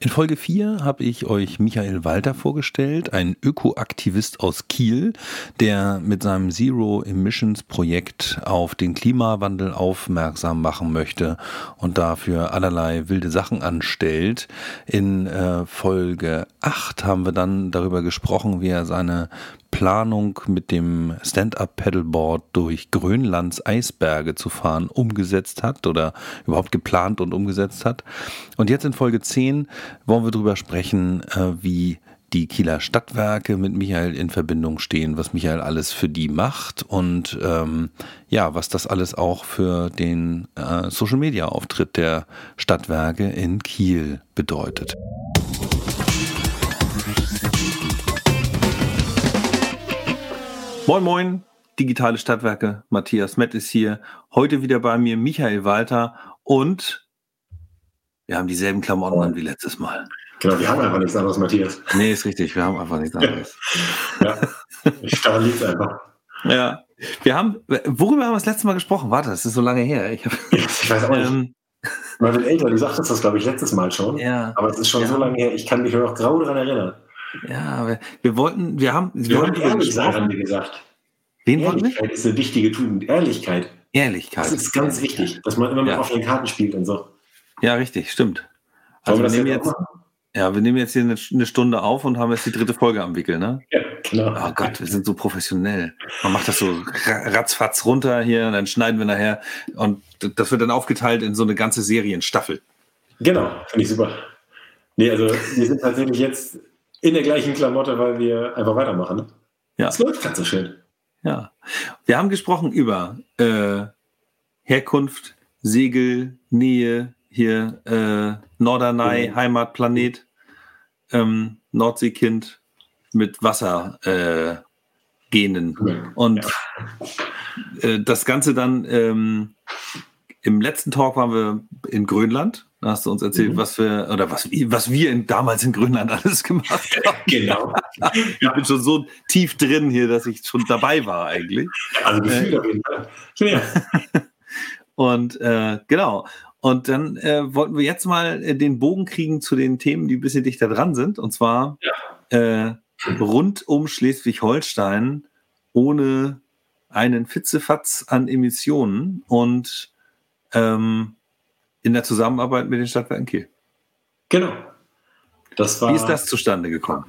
In Folge 4 habe ich euch Michael Walter vorgestellt, ein Ökoaktivist aus Kiel, der mit seinem Zero Emissions Projekt auf den Klimawandel aufmerksam machen möchte und dafür allerlei wilde Sachen anstellt. In äh, Folge 8 haben wir dann darüber gesprochen, wie er seine Planung mit dem Stand-up-Pedalboard durch Grönlands Eisberge zu fahren umgesetzt hat oder überhaupt geplant und umgesetzt hat. Und jetzt in Folge 10 wollen wir darüber sprechen, äh, wie die Kieler Stadtwerke mit Michael in Verbindung stehen, was Michael alles für die macht und ähm, ja, was das alles auch für den äh, Social Media Auftritt der Stadtwerke in Kiel bedeutet. Moin, moin, digitale Stadtwerke. Matthias Mett ist hier. Heute wieder bei mir Michael Walter und wir haben dieselben Klamotten an wie letztes Mal. Genau, wir haben einfach nichts anderes, Matthias. Nee, ist richtig, wir haben einfach nichts anderes. ja, daran liegt einfach. Ja, wir haben, worüber haben wir das letzte Mal gesprochen? Warte, das ist so lange her. Ich, hab, ich weiß auch nicht. Ähm, Mal wird älter, du sagtest das, glaube ich, letztes Mal schon. Ja. Aber es ist schon ja. so lange her, ich kann mich nur noch grau daran erinnern. Ja, wir, wir wollten, wir haben, wir, wir haben ehrlich sein, haben wir gesagt. Wen Ehrlichkeit wollten wir? ist eine wichtige Tugend. Ehrlichkeit. Ehrlichkeit. Das ist ganz wichtig, dass man immer mit ja. offenen Karten spielt und so. Ja, richtig, stimmt. Also wir, wir nehmen jetzt, ja, wir nehmen jetzt hier eine, eine, Stunde auf und haben jetzt die dritte Folge am Wickel, ne? Ja, genau. Oh Gott, wir sind so professionell. Man macht das so ratzfatz runter hier und dann schneiden wir nachher und das wird dann aufgeteilt in so eine ganze Serienstaffel. Genau, finde ich super. Nee, also wir sind tatsächlich jetzt in der gleichen Klamotte, weil wir einfach weitermachen. Ja. Es läuft gerade so schön. Ja. Wir haben gesprochen über äh, Herkunft, Segel, Nähe, hier äh, Norderney, mhm. Heimatplanet, ähm, Nordseekind mit Wassergenen. Äh, Und ja. äh, das Ganze dann ähm, im letzten Talk waren wir in Grönland da hast du uns erzählt, mhm. was wir oder was, was wir in, damals in Grönland alles gemacht haben. Genau. ich bin schon so tief drin hier, dass ich schon dabei war eigentlich. Also gefühlt äh, auf jeden Fall. Und äh, genau. Und dann äh, wollten wir jetzt mal äh, den Bogen kriegen zu den Themen, die ein bisschen dichter dran sind. Und zwar ja. Äh, rund um Schleswig-Holstein ohne einen Fitzefatz an Emissionen und ähm, in der Zusammenarbeit mit den Stadtwerken Kiel. Genau. War, Wie ist das zustande gekommen?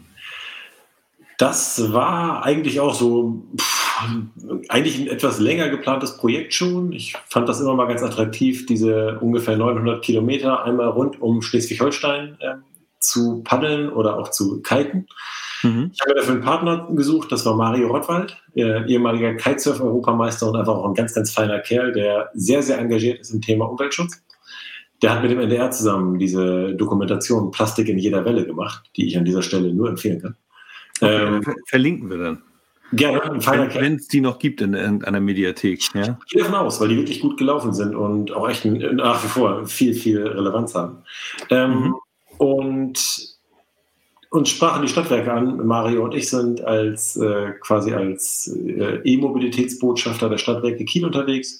Das war eigentlich auch so, pff, eigentlich ein etwas länger geplantes Projekt schon. Ich fand das immer mal ganz attraktiv, diese ungefähr 900 Kilometer einmal rund um Schleswig-Holstein äh, zu paddeln oder auch zu kiten. Mhm. Ich habe dafür einen Partner gesucht, das war Mario Rottwald, ehemaliger Kitesurf-Europameister und einfach auch ein ganz, ganz feiner Kerl, der sehr, sehr engagiert ist im Thema Umweltschutz. Der hat mit dem NDR zusammen diese Dokumentation Plastik in jeder Welle gemacht, die ich an dieser Stelle nur empfehlen kann. Okay, ähm, verlinken wir dann. Gerne, wenn es die noch gibt in irgendeiner Mediathek. Ja? Ich gehe davon aus, weil die wirklich gut gelaufen sind und auch echt nach wie vor viel, viel Relevanz haben. Ähm, mhm. Und uns sprachen die Stadtwerke an. Mario und ich sind als äh, quasi als äh, E-Mobilitätsbotschafter der Stadtwerke Kiel unterwegs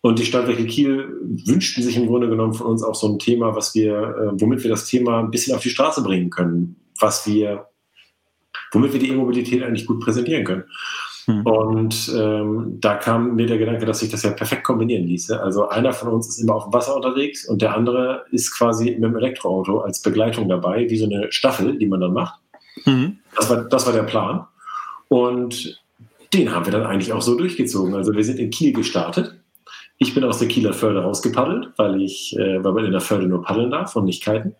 und die Stadtwerke Kiel wünschten sich im Grunde genommen von uns auch so ein Thema, was wir, äh, womit wir das Thema ein bisschen auf die Straße bringen können, was wir, womit wir die E-Mobilität eigentlich gut präsentieren können. Hm. Und ähm, da kam mir der Gedanke, dass sich das ja perfekt kombinieren ließe. Also einer von uns ist immer auf dem Wasser unterwegs und der andere ist quasi mit dem Elektroauto als Begleitung dabei, wie so eine Staffel, die man dann macht. Mhm. Das, war, das war der Plan. Und den haben wir dann eigentlich auch so durchgezogen. Also wir sind in Kiel gestartet ich bin aus der Kieler Förde rausgepaddelt, weil ich, äh, weil man in der Förde nur paddeln darf und nicht kiten.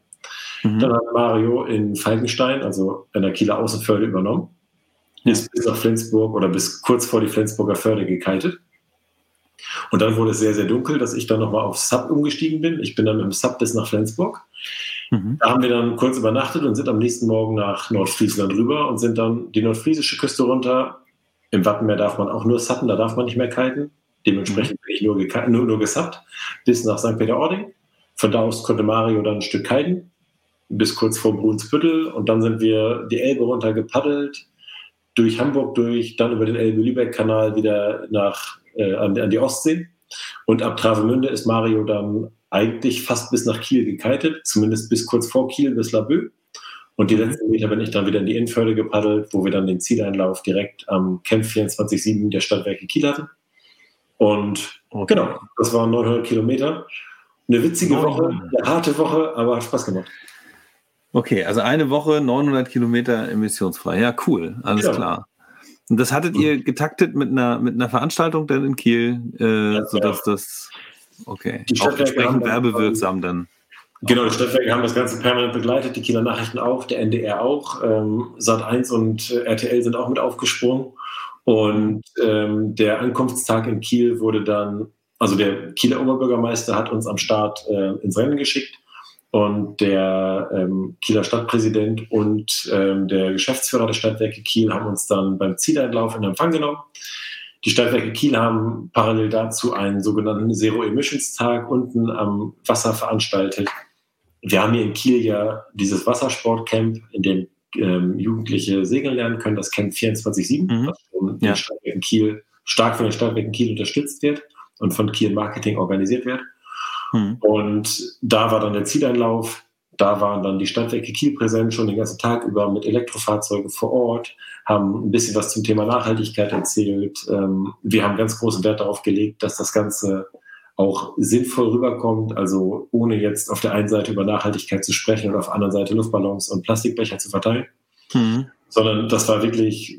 Mhm. Dann hat Mario in Falkenstein, also in der Kieler Außenförde, übernommen. Ist bis nach Flensburg oder bis kurz vor die Flensburger Förde gekitet. Und dann wurde es sehr, sehr dunkel, dass ich dann nochmal auf Sub umgestiegen bin. Ich bin dann mit dem Sub bis nach Flensburg. Mhm. Da haben wir dann kurz übernachtet und sind am nächsten Morgen nach Nordfriesland rüber und sind dann die nordfriesische Küste runter. Im Wattenmeer darf man auch nur Suppen, da darf man nicht mehr kiten. Dementsprechend bin ich nur, nur, nur gesappt bis nach St. Peter-Ording. Von da aus konnte Mario dann ein Stück kiten bis kurz vor Brunsbüttel und dann sind wir die Elbe runter gepaddelt, durch Hamburg durch, dann über den Elbe-Lübeck-Kanal wieder nach, äh, an, an, die Ostsee. Und ab Travemünde ist Mario dann eigentlich fast bis nach Kiel gekitet, zumindest bis kurz vor Kiel, bis Laboe. Und die letzten Meter bin ich dann wieder in die Innenförde gepaddelt, wo wir dann den Zieleinlauf direkt am Camp 24-7 der Stadtwerke Kiel hatten. Und okay. genau, das waren 900 Kilometer. Eine witzige Woche, eine harte Woche, aber hat Spaß gemacht. Okay, also eine Woche, 900 Kilometer emissionsfrei. Ja, cool, alles ja. klar. Und das hattet ihr getaktet mit einer, mit einer Veranstaltung dann in Kiel, äh, ja, sodass ja. das, okay, die auch entsprechend werbewirksam dann. Genau, die Stadtwerke haben das Ganze permanent begleitet, die Kieler Nachrichten auch, der NDR auch, ähm, Sat1 und äh, RTL sind auch mit aufgesprungen. Und ähm, der Ankunftstag in Kiel wurde dann, also der Kieler Oberbürgermeister hat uns am Start äh, ins Rennen geschickt und der ähm, Kieler Stadtpräsident und ähm, der Geschäftsführer der Stadtwerke Kiel haben uns dann beim Zieleinlauf in Empfang genommen. Die Stadtwerke Kiel haben parallel dazu einen sogenannten Zero Emissions Tag unten am Wasser veranstaltet. Wir haben hier in Kiel ja dieses Wassersportcamp, in dem ähm, Jugendliche segeln lernen können, das Camp 24-7, mhm. was von ja. den Stadtwerken Kiel, stark von den Stadtwerken Kiel unterstützt wird und von Kiel Marketing organisiert wird. Mhm. Und da war dann der Zieleinlauf. Da waren dann die Stadtwerke Kiel präsent, schon den ganzen Tag über mit Elektrofahrzeugen vor Ort, haben ein bisschen was zum Thema Nachhaltigkeit erzählt. Ähm, wir haben ganz großen Wert darauf gelegt, dass das Ganze auch sinnvoll rüberkommt, also ohne jetzt auf der einen Seite über Nachhaltigkeit zu sprechen und auf der anderen Seite Luftballons und Plastikbecher zu verteilen, mhm. sondern das war wirklich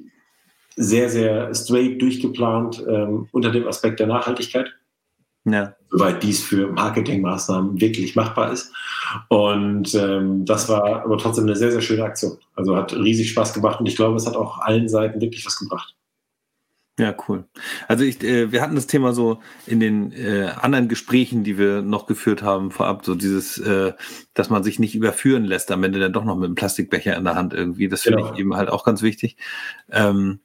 sehr, sehr straight durchgeplant ähm, unter dem Aspekt der Nachhaltigkeit. Ja. Soweit dies für Marketingmaßnahmen wirklich machbar ist. Und ähm, das war aber trotzdem eine sehr, sehr schöne Aktion. Also hat riesig Spaß gemacht und ich glaube, es hat auch allen Seiten wirklich was gebracht. Ja, cool. Also ich, äh, wir hatten das Thema so in den äh, anderen Gesprächen, die wir noch geführt haben vorab, so dieses, äh, dass man sich nicht überführen lässt, am Ende dann doch noch mit einem Plastikbecher in der Hand irgendwie. Das finde genau. ich eben halt auch ganz wichtig. Ähm,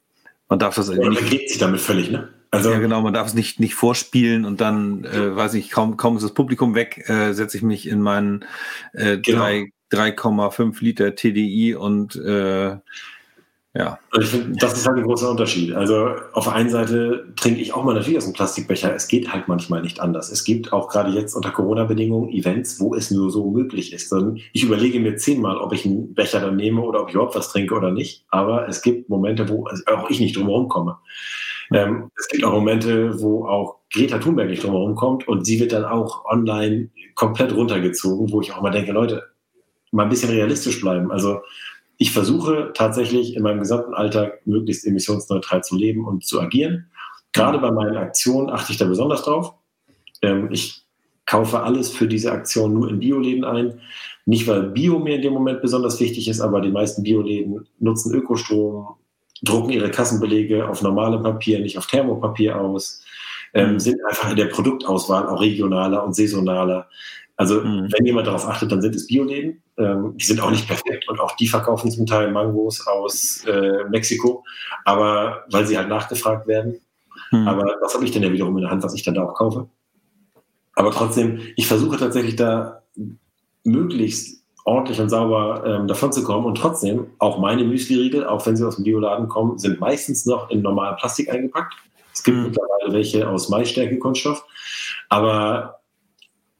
man darf das ja, nicht. Man sich damit völlig, ne? Also, ja, genau, man darf es nicht, nicht vorspielen und dann, äh, weiß ich, kaum, kaum ist das Publikum weg, äh, setze ich mich in meinen äh, genau. 3,5 Liter TDI und äh, ja. Und ich finde, das ist halt ein großer Unterschied. Also auf der einen Seite trinke ich auch mal natürlich aus einem Plastikbecher. Es geht halt manchmal nicht anders. Es gibt auch gerade jetzt unter Corona-Bedingungen Events, wo es nur so möglich ist. Ich überlege mir zehnmal, ob ich einen Becher dann nehme oder ob ich überhaupt was trinke oder nicht. Aber es gibt Momente, wo auch ich nicht drumherum komme. Ähm, es gibt auch Momente, wo auch Greta Thunberg nicht drumherum kommt und sie wird dann auch online komplett runtergezogen, wo ich auch mal denke, Leute, mal ein bisschen realistisch bleiben. Also ich versuche tatsächlich in meinem gesamten Alltag möglichst emissionsneutral zu leben und zu agieren. Gerade bei meinen Aktionen achte ich da besonders drauf. Ähm, ich kaufe alles für diese Aktion nur in Bioläden ein. Nicht, weil Bio mir in dem Moment besonders wichtig ist, aber die meisten Bioläden nutzen Ökostrom, drucken ihre Kassenbelege auf normalem Papier, nicht auf Thermopapier aus, ähm, sind einfach in der Produktauswahl auch regionaler und saisonaler. Also mhm. wenn jemand darauf achtet, dann sind es Bioläden. Ähm, die sind auch nicht perfekt und auch die verkaufen zum Teil Mangos aus äh, Mexiko, aber weil sie halt nachgefragt werden. Mhm. Aber was habe ich denn ja wiederum in der Hand, was ich dann da auch kaufe? Aber trotzdem, ich versuche tatsächlich da möglichst ordentlich und sauber ähm, davon zu kommen und trotzdem auch meine Müsli-Riegel, auch wenn sie aus dem Bioladen kommen, sind meistens noch in normalen Plastik eingepackt. Es gibt mhm. mittlerweile welche aus Maisstärke-Kunststoff, aber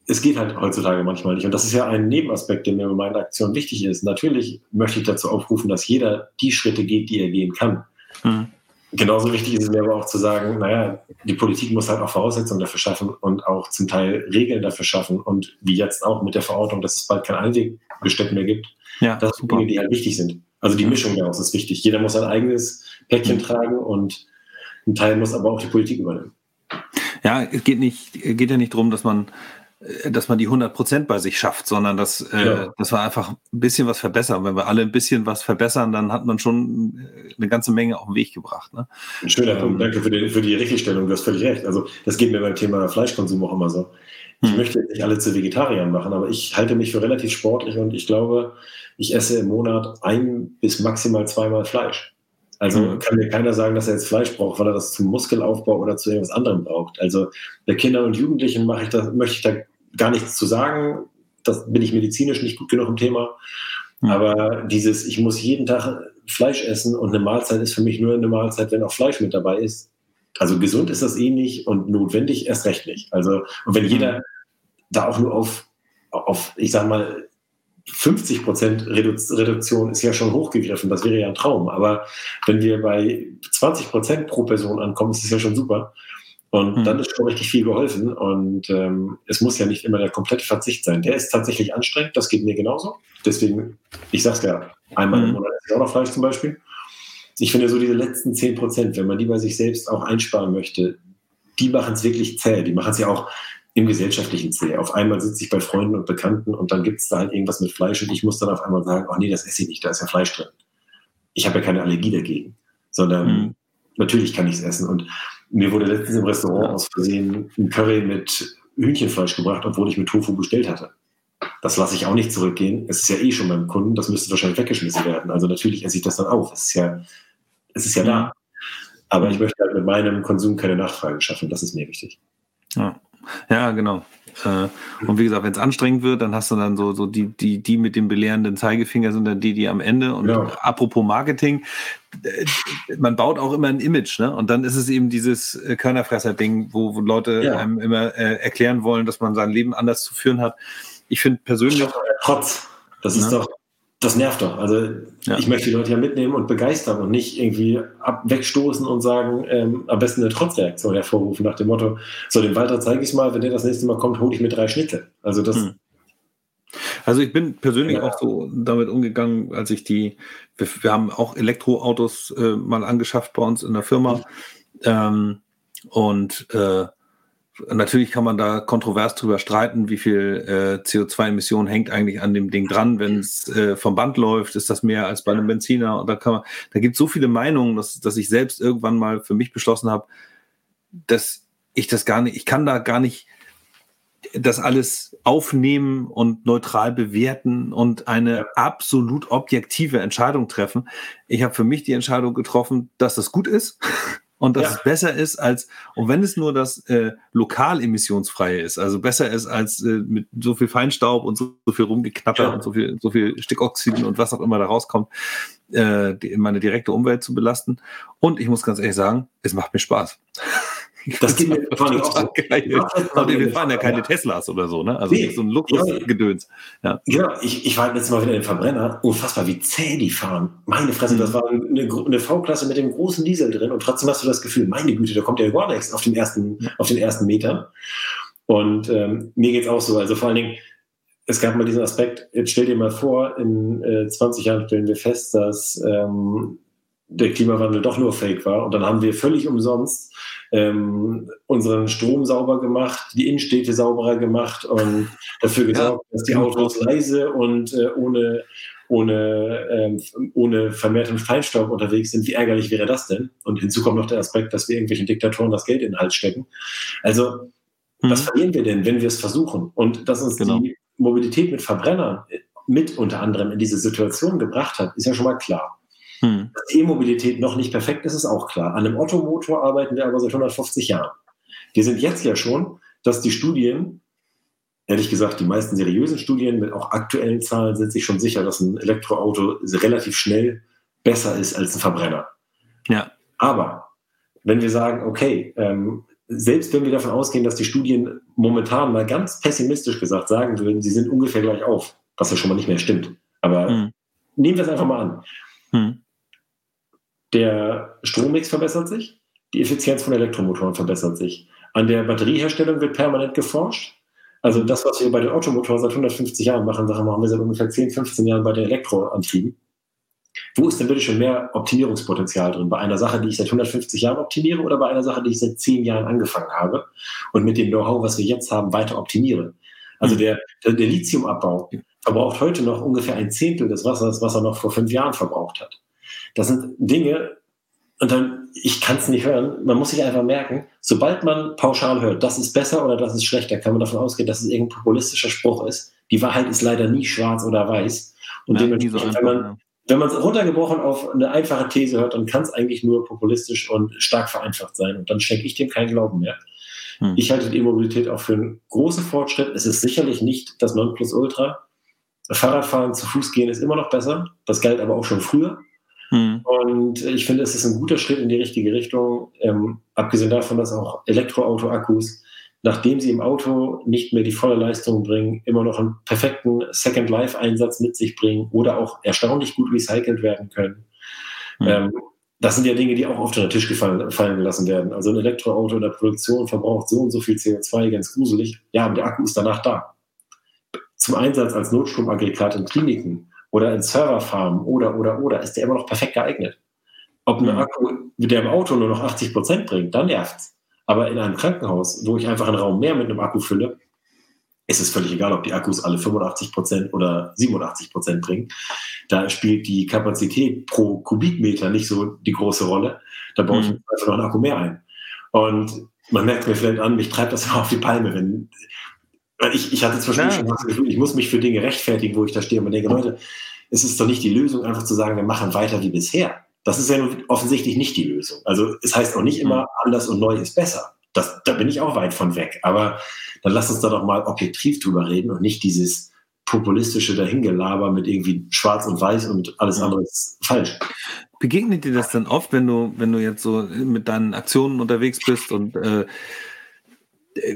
es geht halt heutzutage manchmal nicht. Und das ist ja ein Nebenaspekt, der mir bei meiner Aktion wichtig ist. Natürlich möchte ich dazu aufrufen, dass jeder die Schritte geht, die er gehen kann. Mhm. Genauso wichtig ist es mir aber auch zu sagen, naja, die Politik muss halt auch Voraussetzungen dafür schaffen und auch zum Teil Regeln dafür schaffen. Und wie jetzt auch mit der Verordnung, dass es bald kein Einweggesteck mehr gibt. Ja, das sind Dinge, die halt wichtig sind. Also die Mischung daraus ist wichtig. Jeder muss sein eigenes Päckchen mhm. tragen und ein Teil muss aber auch die Politik übernehmen. Ja, es geht, nicht, geht ja nicht darum, dass man dass man die 100 Prozent bei sich schafft, sondern dass, äh, ja. dass wir einfach ein bisschen was verbessern. Wenn wir alle ein bisschen was verbessern, dann hat man schon äh, eine ganze Menge auf den Weg gebracht. Ne? Ein schöner Punkt, danke für die, für die Richtigstellung, du hast völlig recht. Also das geht mir beim Thema Fleischkonsum auch immer so. Ich hm. möchte nicht alle zu Vegetariern machen, aber ich halte mich für relativ sportlich und ich glaube, ich esse im Monat ein bis maximal zweimal Fleisch. Also hm. kann mir keiner sagen, dass er jetzt Fleisch braucht, weil er das zum Muskelaufbau oder zu irgendwas anderem braucht. Also bei Kindern und Jugendlichen mache ich das, möchte ich da gar nichts zu sagen. Das bin ich medizinisch nicht gut genug im Thema. Aber dieses, ich muss jeden Tag Fleisch essen und eine Mahlzeit ist für mich nur eine Mahlzeit, wenn auch Fleisch mit dabei ist. Also gesund ist das eh nicht und notwendig erst recht nicht. Also, und wenn jeder da auch nur auf, auf ich sag mal, 50 Prozent Reduktion ist ja schon hochgegriffen, das wäre ja ein Traum. Aber wenn wir bei 20 Prozent pro Person ankommen, ist das ja schon super. Und mhm. dann ist schon richtig viel geholfen. Und ähm, es muss ja nicht immer der komplette Verzicht sein. Der ist tatsächlich anstrengend, das geht mir genauso. Deswegen, ich sag's ja, einmal mhm. im Monat ist auch noch Fleisch zum Beispiel. Ich finde so diese letzten 10 Prozent, wenn man die bei sich selbst auch einsparen möchte, die machen es wirklich zäh. Die machen es ja auch im gesellschaftlichen zäh. Auf einmal sitze ich bei Freunden und Bekannten und dann gibt es da halt irgendwas mit Fleisch und ich muss dann auf einmal sagen, oh nee, das esse ich nicht, da ist ja Fleisch drin. Ich habe ja keine Allergie dagegen, sondern mhm. natürlich kann ich es essen. Und mir wurde letztens im Restaurant aus Versehen ein Curry mit Hühnchenfleisch gebracht, obwohl ich mit Tofu bestellt hatte. Das lasse ich auch nicht zurückgehen. Es ist ja eh schon beim Kunden, das müsste wahrscheinlich weggeschmissen werden. Also natürlich esse ich das dann auf. Es ist ja, es ist ja da. Aber ich möchte halt mit meinem Konsum keine Nachfrage schaffen. Das ist mir wichtig. Ja. Ja, genau. Äh, und wie gesagt, wenn es anstrengend wird, dann hast du dann so, so die, die, die mit dem belehrenden Zeigefinger sind dann die, die am Ende. Und ja. apropos Marketing, äh, man baut auch immer ein Image, ne? Und dann ist es eben dieses äh, Körnerfresser-Ding, wo, wo Leute ja. einem immer äh, erklären wollen, dass man sein Leben anders zu führen hat. Ich finde persönlich. Trotz. Das ist ne? doch das nervt doch. Also ja. ich möchte die Leute ja mitnehmen und begeistern und nicht irgendwie ab, wegstoßen und sagen, ähm, am besten eine Trotzreaktion hervorrufen nach dem Motto, so dem Walter zeige ich es mal, wenn der das nächste Mal kommt, hole ich mir drei Schnitte. Also das. Hm. Also ich bin persönlich ja. auch so damit umgegangen, als ich die, wir, wir haben auch Elektroautos äh, mal angeschafft bei uns in der Firma. Ähm, und äh, Natürlich kann man da kontrovers drüber streiten, wie viel äh, CO2-Emissionen hängt eigentlich an dem Ding dran, wenn es äh, vom Band läuft, ist das mehr als bei einem Benziner. Und da kann man, da gibt es so viele Meinungen, dass, dass ich selbst irgendwann mal für mich beschlossen habe, dass ich das gar nicht, ich kann da gar nicht das alles aufnehmen und neutral bewerten und eine absolut objektive Entscheidung treffen. Ich habe für mich die Entscheidung getroffen, dass das gut ist und dass ja. es besser ist als, und wenn es nur das äh, lokal emissionsfreie ist, also besser ist als äh, mit so viel Feinstaub und so, so viel rumgeknatter ja. und so viel, so viel Stickoxiden und was auch immer da rauskommt, äh, die, meine direkte Umwelt zu belasten. Und ich muss ganz ehrlich sagen, es macht mir Spaß. Das geht mir vor allem auch so. Aber wir fahren ja keine Teslas oder so, ne? Also nee, so ein Luxusgedöns. Ja. Genau, ich, ich war letztes Mal wieder in den Verbrenner. Unfassbar, wie zäh die fahren. Meine Fresse, mhm. das war eine, eine V-Klasse mit dem großen Diesel drin und trotzdem hast du das Gefühl, meine Güte, da kommt ja gar nichts auf den ersten, auf den ersten Metern. Und ähm, mir geht es auch so. Also vor allen Dingen, es gab mal diesen Aspekt, jetzt stell dir mal vor, in äh, 20 Jahren stellen wir fest, dass ähm, der Klimawandel doch nur Fake war. Und dann haben wir völlig umsonst ähm, unseren Strom sauber gemacht, die Innenstädte sauberer gemacht und dafür gesorgt, ja. dass die Autos leise und äh, ohne, ohne, ähm, ohne vermehrten Feinstaub unterwegs sind. Wie ärgerlich wäre das denn? Und hinzu kommt noch der Aspekt, dass wir irgendwelchen Diktatoren das Geld in den Hals stecken. Also, mhm. was verlieren wir denn, wenn wir es versuchen? Und dass uns genau. die Mobilität mit Verbrennern mit unter anderem in diese Situation gebracht hat, ist ja schon mal klar. Hm. Dass E-Mobilität noch nicht perfekt ist, ist auch klar. An einem Ottomotor arbeiten wir aber seit 150 Jahren. Wir sind jetzt ja schon, dass die Studien, ehrlich gesagt, die meisten seriösen Studien mit auch aktuellen Zahlen sind sich schon sicher, dass ein Elektroauto relativ schnell besser ist als ein Verbrenner. Ja. Aber wenn wir sagen, okay, ähm, selbst wenn wir davon ausgehen, dass die Studien momentan mal ganz pessimistisch gesagt sagen würden, sie sind ungefähr gleich auf, was ja schon mal nicht mehr stimmt. Aber hm. nehmen wir es einfach mal an. Hm. Der Strommix verbessert sich, die Effizienz von Elektromotoren verbessert sich. An der Batterieherstellung wird permanent geforscht. Also das, was wir bei den Automotoren seit 150 Jahren machen, Sachen machen wir seit ungefähr 10, 15 Jahren bei den Elektroantrieben. Wo ist denn bitte schon mehr Optimierungspotenzial drin? Bei einer Sache, die ich seit 150 Jahren optimiere oder bei einer Sache, die ich seit 10 Jahren angefangen habe und mit dem Know-how, was wir jetzt haben, weiter optimiere? Also der, der, der Lithiumabbau verbraucht heute noch ungefähr ein Zehntel des Wassers, was er noch vor fünf Jahren verbraucht hat. Das sind Dinge, und dann, ich kann es nicht hören, man muss sich einfach merken, sobald man pauschal hört, das ist besser oder das ist schlechter, kann man davon ausgehen, dass es irgendein populistischer Spruch ist. Die Wahrheit ist leider nie schwarz oder weiß. Und ja, dementsprechend, so wenn man, wenn man es runtergebrochen auf eine einfache These hört, dann kann es eigentlich nur populistisch und stark vereinfacht sein. Und dann schenke ich dem keinen Glauben mehr. Hm. Ich halte die E-Mobilität auch für einen großen Fortschritt. Es ist sicherlich nicht das Nonplusultra. Fahrradfahren zu Fuß gehen ist immer noch besser. Das galt aber auch schon früher. Mhm. Und ich finde, es ist ein guter Schritt in die richtige Richtung. Ähm, abgesehen davon, dass auch Elektroauto-Akkus nachdem sie im Auto nicht mehr die volle Leistung bringen, immer noch einen perfekten Second Life Einsatz mit sich bringen oder auch erstaunlich gut recycelt werden können. Mhm. Ähm, das sind ja Dinge, die auch oft unter den Tisch gefallen, fallen gelassen werden. Also ein Elektroauto in der Produktion verbraucht so und so viel CO2, ganz gruselig. Ja, aber der Akku ist danach da. Zum Einsatz als Notstromaggregat in Kliniken oder in Serverfarmen oder, oder, oder, ist der immer noch perfekt geeignet. Ob ein mhm. Akku, der im Auto nur noch 80 Prozent bringt, dann nervt's. Aber in einem Krankenhaus, wo ich einfach einen Raum mehr mit einem Akku fülle, ist es völlig egal, ob die Akkus alle 85 Prozent oder 87 Prozent bringen. Da spielt die Kapazität pro Kubikmeter nicht so die große Rolle. Da baue ich mhm. einfach noch einen Akku mehr ein. Und man merkt mir vielleicht an, mich treibt das immer auf die Palme, wenn ich, ich hatte zwischendurch ja. schon das Gefühl, ich muss mich für Dinge rechtfertigen, wo ich da stehe und denke, Leute, es ist doch nicht die Lösung, einfach zu sagen, wir machen weiter wie bisher. Das ist ja offensichtlich nicht die Lösung. Also es heißt auch nicht immer, mhm. anders und neu ist besser. Das, da bin ich auch weit von weg. Aber dann lass uns da doch mal objektiv drüber reden und nicht dieses populistische Dahingelaber mit irgendwie schwarz und weiß und alles mhm. andere ist falsch. Begegnet dir das dann oft, wenn du, wenn du jetzt so mit deinen Aktionen unterwegs bist und äh,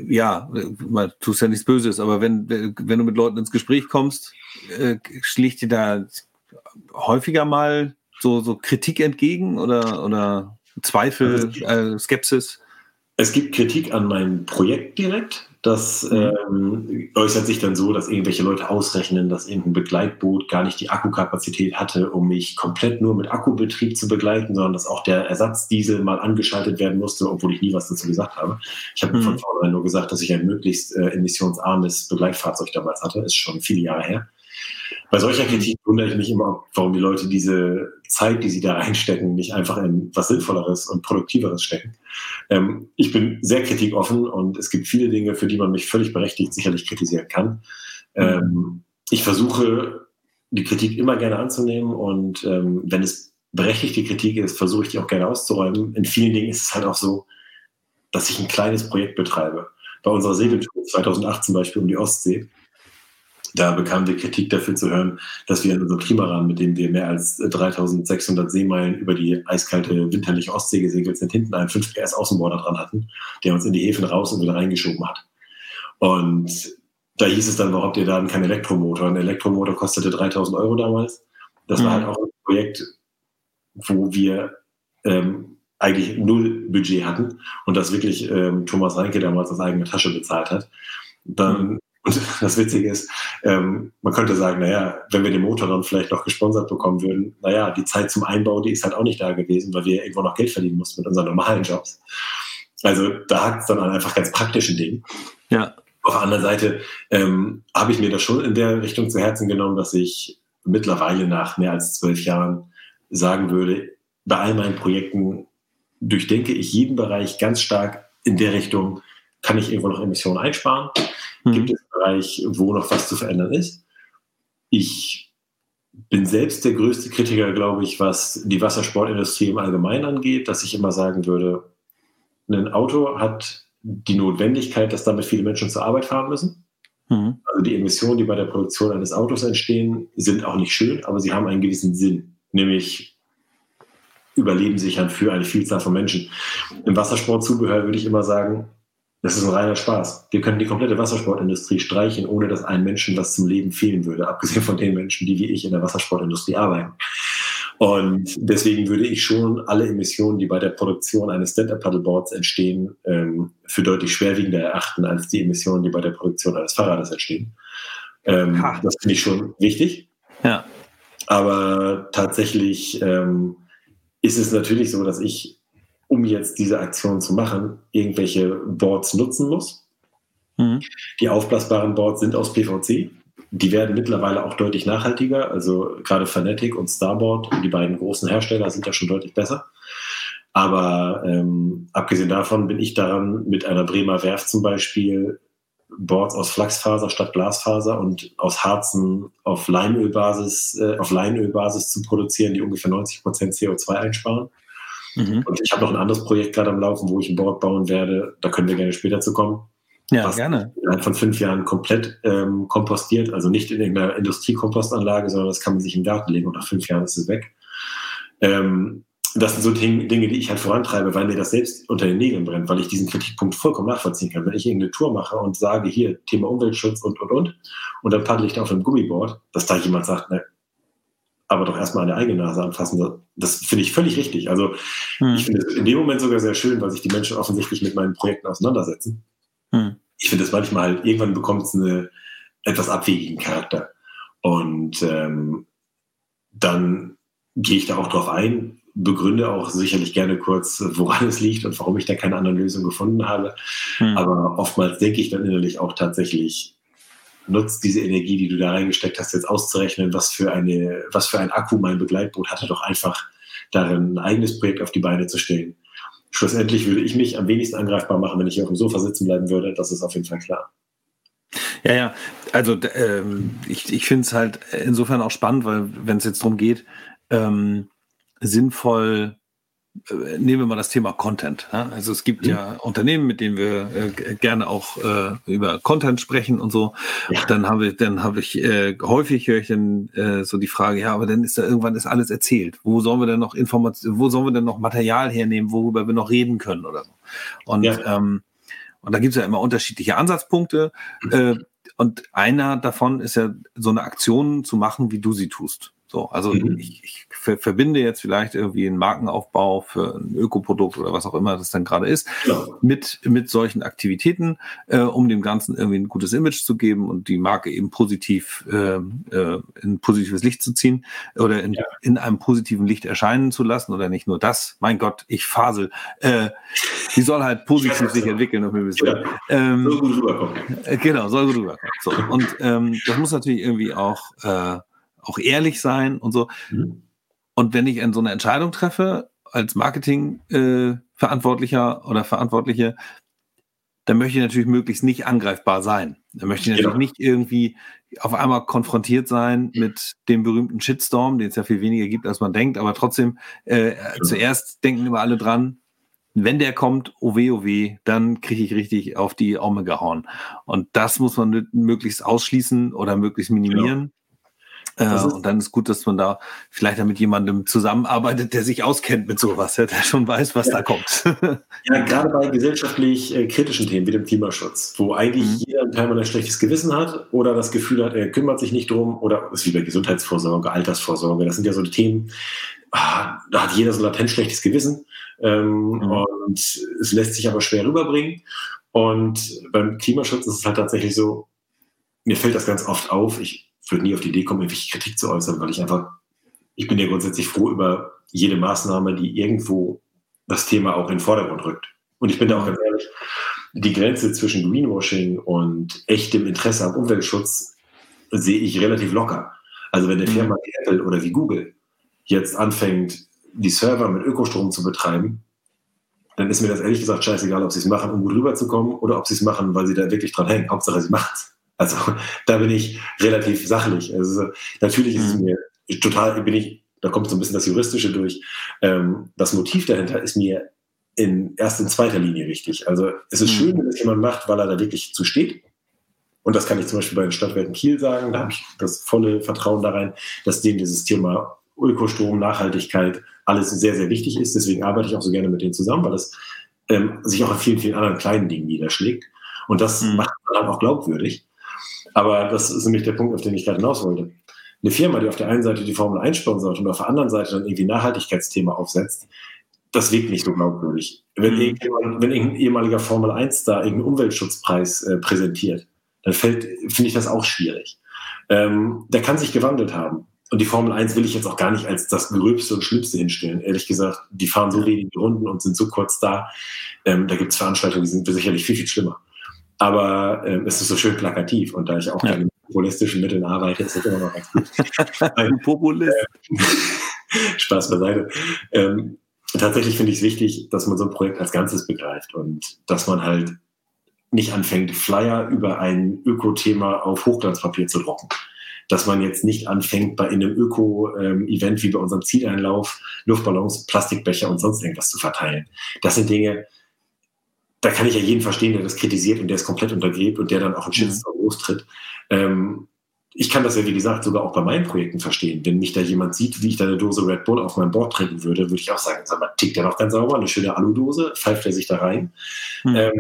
ja, man tust ja nichts Böses, aber wenn, wenn du mit Leuten ins Gespräch kommst, äh, schlägt dir da häufiger mal so, so Kritik entgegen oder, oder Zweifel, äh, Skepsis? Es gibt Kritik an meinem Projekt direkt. Das mhm. ähm, äußert sich dann so, dass irgendwelche Leute ausrechnen, dass irgendein Begleitboot gar nicht die Akkukapazität hatte, um mich komplett nur mit Akkubetrieb zu begleiten, sondern dass auch der Ersatzdiesel mal angeschaltet werden musste, obwohl ich nie was dazu gesagt habe. Ich habe mhm. von vornherein nur gesagt, dass ich ein möglichst äh, emissionsarmes Begleitfahrzeug damals hatte. Ist schon viele Jahre her. Bei solcher Kritik wundere ich mich immer, warum die Leute diese Zeit, die sie da reinstecken, nicht einfach in was Sinnvolleres und Produktiveres stecken. Ähm, ich bin sehr kritikoffen und es gibt viele Dinge, für die man mich völlig berechtigt sicherlich kritisieren kann. Ähm, ich versuche, die Kritik immer gerne anzunehmen und ähm, wenn es berechtigte Kritik ist, versuche ich die auch gerne auszuräumen. In vielen Dingen ist es halt auch so, dass ich ein kleines Projekt betreibe. Bei unserer Segeltour 2008 zum Beispiel um die Ostsee da bekamen wir Kritik dafür zu hören, dass wir in unserem Klimarahmen, mit dem wir mehr als 3600 Seemeilen über die eiskalte winterliche Ostsee gesegelt sind, hinten einen 5 PS Außenborder dran hatten, der uns in die Häfen raus und wieder reingeschoben hat. Und da hieß es dann, warum habt ihr da keinen Elektromotor? Ein Elektromotor kostete 3000 Euro damals. Das war mhm. halt auch ein Projekt, wo wir ähm, eigentlich null Budget hatten und das wirklich ähm, Thomas Reinke damals aus eigener Tasche bezahlt hat. Dann mhm. Und das Witzige ist, ähm, man könnte sagen, naja, wenn wir den Motor dann vielleicht noch gesponsert bekommen würden, naja, die Zeit zum Einbau, die ist halt auch nicht da gewesen, weil wir irgendwo noch Geld verdienen mussten mit unseren normalen Jobs. Also da hat es dann an einfach ganz praktischen Dingen. Ja. Auf der anderen Seite ähm, habe ich mir das schon in der Richtung zu Herzen genommen, dass ich mittlerweile nach mehr als zwölf Jahren sagen würde, bei all meinen Projekten durchdenke ich jeden Bereich ganz stark in der Richtung, kann ich irgendwo noch Emissionen einsparen? Mhm. Gibt es einen Bereich, wo noch was zu verändern ist? Ich bin selbst der größte Kritiker, glaube ich, was die Wassersportindustrie im Allgemeinen angeht, dass ich immer sagen würde, ein Auto hat die Notwendigkeit, dass damit viele Menschen zur Arbeit fahren müssen. Mhm. Also die Emissionen, die bei der Produktion eines Autos entstehen, sind auch nicht schön, aber sie haben einen gewissen Sinn, nämlich Überleben sichern für eine Vielzahl von Menschen. Im Wassersportzubehör würde ich immer sagen, das ist ein reiner Spaß. Wir können die komplette Wassersportindustrie streichen, ohne dass einem Menschen was zum Leben fehlen würde, abgesehen von den Menschen, die wie ich in der Wassersportindustrie arbeiten. Und deswegen würde ich schon alle Emissionen, die bei der Produktion eines Stand-Up-Paddleboards entstehen, ähm, für deutlich schwerwiegender erachten als die Emissionen, die bei der Produktion eines Fahrrades entstehen. Ähm, das finde ich schon wichtig. Ja. Aber tatsächlich ähm, ist es natürlich so, dass ich um jetzt diese Aktion zu machen, irgendwelche Boards nutzen muss. Mhm. Die aufblasbaren Boards sind aus PVC. Die werden mittlerweile auch deutlich nachhaltiger. Also gerade Fanatic und Starboard, die beiden großen Hersteller, sind da schon deutlich besser. Aber ähm, abgesehen davon bin ich daran, mit einer Bremer Werft zum Beispiel Boards aus Flachsfaser statt Glasfaser und aus Harzen auf Leinölbasis, äh, auf Leinölbasis zu produzieren, die ungefähr 90 Prozent CO2 einsparen. Mhm. Und ich habe noch ein anderes Projekt gerade am Laufen, wo ich ein Board bauen werde. Da können wir gerne später zu kommen. Ja, was gerne. Innerhalb von fünf Jahren komplett ähm, kompostiert, also nicht in irgendeiner Industriekompostanlage, sondern das kann man sich im Garten legen und nach fünf Jahren ist es weg. Ähm, das sind so Dinge, die ich halt vorantreibe, weil mir das selbst unter den Nägeln brennt, weil ich diesen Kritikpunkt vollkommen nachvollziehen kann. Wenn ich irgendeine Tour mache und sage, hier, Thema Umweltschutz und, und, und, und dann paddle ich da auf einem Gummiboard, dass da jemand sagt, ne, aber doch erstmal eine eigene Nase anfassen, das finde ich völlig richtig. Also hm. ich finde es in dem Moment sogar sehr schön, weil sich die Menschen offensichtlich mit meinen Projekten auseinandersetzen. Hm. Ich finde es manchmal halt, irgendwann bekommt es einen etwas abwegigen Charakter. Und ähm, dann gehe ich da auch drauf ein, begründe auch sicherlich gerne kurz, woran es liegt und warum ich da keine andere Lösung gefunden habe. Hm. Aber oftmals denke ich dann innerlich auch tatsächlich, nutzt diese Energie, die du da reingesteckt hast, jetzt auszurechnen, was für eine, was für ein Akku mein Begleitboot hatte, doch einfach darin ein eigenes Projekt auf die Beine zu stellen. Schlussendlich würde ich mich am wenigsten angreifbar machen, wenn ich hier auf dem Sofa sitzen bleiben würde. Das ist auf jeden Fall klar. Ja, ja, also ähm, ich, ich finde es halt insofern auch spannend, weil wenn es jetzt darum geht, ähm, sinnvoll nehmen wir mal das Thema Content. Also es gibt mhm. ja Unternehmen, mit denen wir äh, gerne auch äh, über Content sprechen und so. Ja. Dann habe ich, dann habe ich äh, häufig höre ich dann äh, so die Frage, ja, aber dann ist da irgendwann ist alles erzählt. Wo sollen wir denn noch Informationen, wo sollen wir denn noch Material hernehmen, worüber wir noch reden können oder so? Und ja. ähm, und da gibt es ja immer unterschiedliche Ansatzpunkte. Mhm. Äh, und einer davon ist ja so eine Aktion zu machen, wie du sie tust. So, also mhm. ich, ich verbinde jetzt vielleicht irgendwie einen Markenaufbau für ein Ökoprodukt oder was auch immer das dann gerade ist, ja. mit, mit solchen Aktivitäten, äh, um dem Ganzen irgendwie ein gutes Image zu geben und die Marke eben positiv äh, äh, in positives Licht zu ziehen oder in, ja. in einem positiven Licht erscheinen zu lassen oder nicht nur das. Mein Gott, ich fasel. Äh, die soll halt positiv sich entwickeln. Ja. Ähm, soll gut rüberkommen. Äh, genau, soll gut rüberkommen. So, und ähm, das muss natürlich irgendwie auch äh, auch ehrlich sein und so. Mhm. Und wenn ich so eine Entscheidung treffe, als Marketing-Verantwortlicher äh, oder Verantwortliche, dann möchte ich natürlich möglichst nicht angreifbar sein. Dann möchte ich natürlich genau. nicht irgendwie auf einmal konfrontiert sein mit dem berühmten Shitstorm, den es ja viel weniger gibt, als man denkt. Aber trotzdem, äh, zuerst denken immer alle dran, wenn der kommt, oh weh, oh dann kriege ich richtig auf die Aume gehauen. Und das muss man möglichst ausschließen oder möglichst minimieren. Äh, und dann ist gut, dass man da vielleicht mit jemandem zusammenarbeitet, der sich auskennt mit sowas, der schon weiß, was ja. da kommt. ja, gerade bei gesellschaftlich äh, kritischen Themen wie dem Klimaschutz, wo eigentlich mhm. jeder ein permanent schlechtes Gewissen hat oder das Gefühl hat, er kümmert sich nicht drum oder ist wie bei Gesundheitsvorsorge, Altersvorsorge. Das sind ja so die Themen, ah, da hat jeder so latent schlechtes Gewissen ähm, mhm. und es lässt sich aber schwer rüberbringen. Und beim Klimaschutz ist es halt tatsächlich so, mir fällt das ganz oft auf. Ich würde nie auf die Idee kommen, irgendwelche Kritik zu äußern, weil ich einfach, ich bin ja grundsätzlich froh über jede Maßnahme, die irgendwo das Thema auch in den Vordergrund rückt. Und ich bin da auch ganz ehrlich, die Grenze zwischen Greenwashing und echtem Interesse am Umweltschutz sehe ich relativ locker. Also wenn eine Firma wie Apple oder wie Google jetzt anfängt, die Server mit Ökostrom zu betreiben, dann ist mir das ehrlich gesagt scheißegal, ob sie es machen, um gut rüberzukommen oder ob sie es machen, weil sie da wirklich dran hängen. Hauptsache, sie machen es. Also da bin ich relativ sachlich. Also natürlich ist es mhm. mir total, bin ich, da kommt so ein bisschen das Juristische durch. Ähm, das Motiv dahinter ist mir in erst in zweiter Linie wichtig. Also es ist mhm. schön, wenn es jemand macht, weil er da wirklich zu steht. Und das kann ich zum Beispiel bei den Stadtwerken Kiel sagen. Da habe ich das volle Vertrauen da rein, dass denen dieses Thema Ökostrom, Nachhaltigkeit alles sehr, sehr wichtig ist. Deswegen arbeite ich auch so gerne mit denen zusammen, weil das ähm, sich auch in vielen, vielen anderen kleinen Dingen niederschlägt. Und das mhm. macht dann auch glaubwürdig. Aber das ist nämlich der Punkt, auf den ich gerade hinaus wollte. Eine Firma, die auf der einen Seite die Formel 1 sponsert und auf der anderen Seite dann irgendwie Nachhaltigkeitsthema aufsetzt, das wirkt nicht so glaubwürdig. Wenn, mhm. wenn irgendein ehemaliger Formel 1 da irgendeinen Umweltschutzpreis äh, präsentiert, dann fällt, finde ich das auch schwierig. Ähm, der kann sich gewandelt haben. Und die Formel 1 will ich jetzt auch gar nicht als das Gröbste und Schlimmste hinstellen. Ehrlich gesagt, die fahren so wenige Runden und sind so kurz da. Ähm, da gibt es Veranstaltungen, die sind sicherlich viel, viel schlimmer. Aber äh, es ist so schön plakativ und da ich auch ja. mit populistischen Mitteln arbeite, ist das immer noch ganz gut. Ein Populist. Äh, Spaß beiseite. Ähm, tatsächlich finde ich es wichtig, dass man so ein Projekt als Ganzes begreift und dass man halt nicht anfängt, Flyer über ein Öko-Thema auf Hochglanzpapier zu drucken. Dass man jetzt nicht anfängt, bei einem Öko-Event ähm, wie bei unserem Zieleinlauf Luftballons, Plastikbecher und sonst irgendwas zu verteilen. Das sind Dinge, da kann ich ja jeden verstehen, der das kritisiert und der es komplett untergräbt und der dann auch einen mhm. Shitstorm mhm. lostritt. Ähm, ich kann das ja, wie gesagt, sogar auch bei meinen Projekten verstehen. Wenn mich da jemand sieht, wie ich da eine Dose Red Bull auf meinem Board trinken würde, würde ich auch sagen, sag mal, tickt der noch ganz sauber, eine schöne Aludose, pfeift er sich da rein. Hm. Ähm,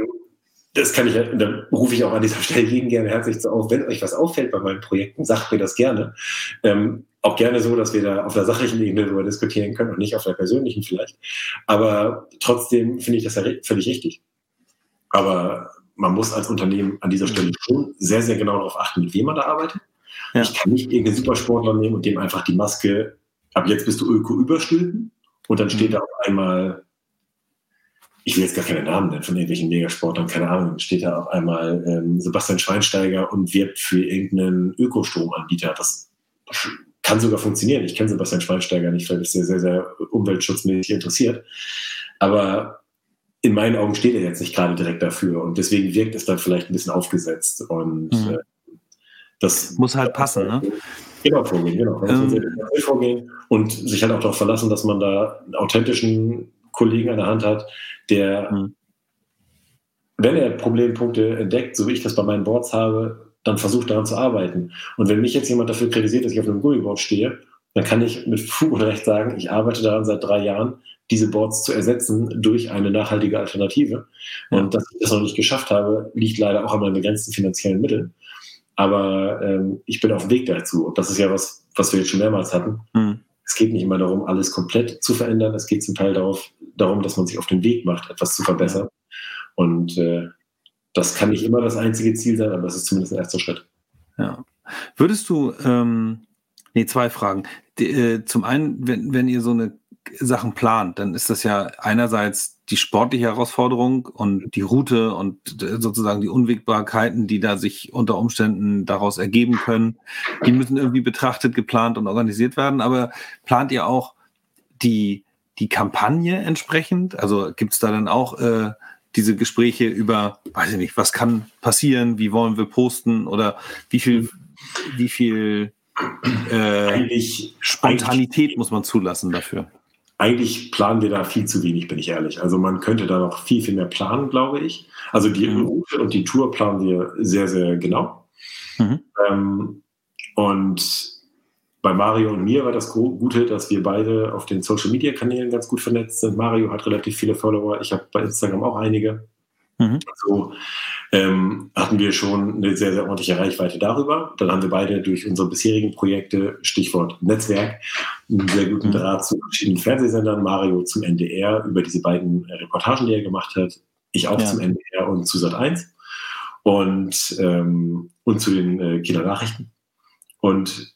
das kann ich, dann rufe ich auch an dieser Stelle jeden gerne herzlich zu auf. Wenn euch was auffällt bei meinen Projekten, sagt mir das gerne. Ähm, auch gerne so, dass wir da auf der sachlichen Ebene darüber diskutieren können und nicht auf der persönlichen vielleicht. Aber trotzdem finde ich das ja völlig richtig. Aber man muss als Unternehmen an dieser Stelle schon sehr, sehr genau darauf achten, mit wem man da arbeitet. Ja. Ich kann nicht irgendeinen Supersportler nehmen und dem einfach die Maske, ab jetzt bist du Öko überstülpen und dann steht mhm. da auf einmal ich will jetzt gar keine Namen nennen von irgendwelchen Megasportlern, keine Ahnung, steht da auf einmal ähm, Sebastian Schweinsteiger und wirbt für irgendeinen Ökostromanbieter. Das kann sogar funktionieren. Ich kenne Sebastian Schweinsteiger nicht, weil er sehr, sehr, sehr umweltschutzmäßig interessiert. Aber in meinen Augen steht er jetzt nicht gerade direkt dafür und deswegen wirkt es dann vielleicht ein bisschen aufgesetzt und mhm. äh, das muss halt passen, ne? Genau, vorgehen, genau. Ähm, vorgehen und sich halt auch darauf verlassen, dass man da einen authentischen Kollegen an der Hand hat, der, mhm. wenn er Problempunkte entdeckt, so wie ich das bei meinen Boards habe, dann versucht daran zu arbeiten. Und wenn mich jetzt jemand dafür kritisiert, dass ich auf einem Gummiboard stehe, dann kann ich mit Fug und Recht sagen, ich arbeite daran seit drei Jahren, diese Boards zu ersetzen durch eine nachhaltige Alternative. Und dass ich das noch nicht geschafft habe, liegt leider auch an meinen begrenzten finanziellen Mitteln. Aber ähm, ich bin auf dem Weg dazu. Und das ist ja was, was wir jetzt schon mehrmals hatten. Mhm. Es geht nicht immer darum, alles komplett zu verändern. Es geht zum Teil darauf, darum, dass man sich auf den Weg macht, etwas zu verbessern. Und äh, das kann nicht immer das einzige Ziel sein, aber es ist zumindest ein erster Schritt. Ja. Würdest du, ähm, nee, zwei Fragen. Die, äh, zum einen, wenn, wenn ihr so eine Sachen plant, dann ist das ja einerseits die sportliche Herausforderung und die Route und äh, sozusagen die Unwägbarkeiten, die da sich unter Umständen daraus ergeben können, die müssen irgendwie betrachtet, geplant und organisiert werden. Aber plant ihr auch die die Kampagne entsprechend? Also gibt es da dann auch äh, diese Gespräche über, weiß ich nicht, was kann passieren, wie wollen wir posten oder wie viel, wie viel äh, Spontanität muss man zulassen dafür? Eigentlich planen wir da viel zu wenig, bin ich ehrlich. Also man könnte da noch viel, viel mehr planen, glaube ich. Also die mhm. Route und die Tour planen wir sehr, sehr genau. Mhm. Ähm, und bei Mario und mir war das Gute, dass wir beide auf den Social Media Kanälen ganz gut vernetzt sind. Mario hat relativ viele Follower, ich habe bei Instagram auch einige. Mhm. So ähm, hatten wir schon eine sehr, sehr ordentliche Reichweite darüber. Dann haben wir beide durch unsere bisherigen Projekte, Stichwort Netzwerk, einen sehr guten mhm. Draht zu verschiedenen Fernsehsendern. Mario zum NDR über diese beiden Reportagen, die er gemacht hat. Ich auch ja. zum NDR und zu Sat1 und, ähm, und zu den äh, Kindernachrichten. Und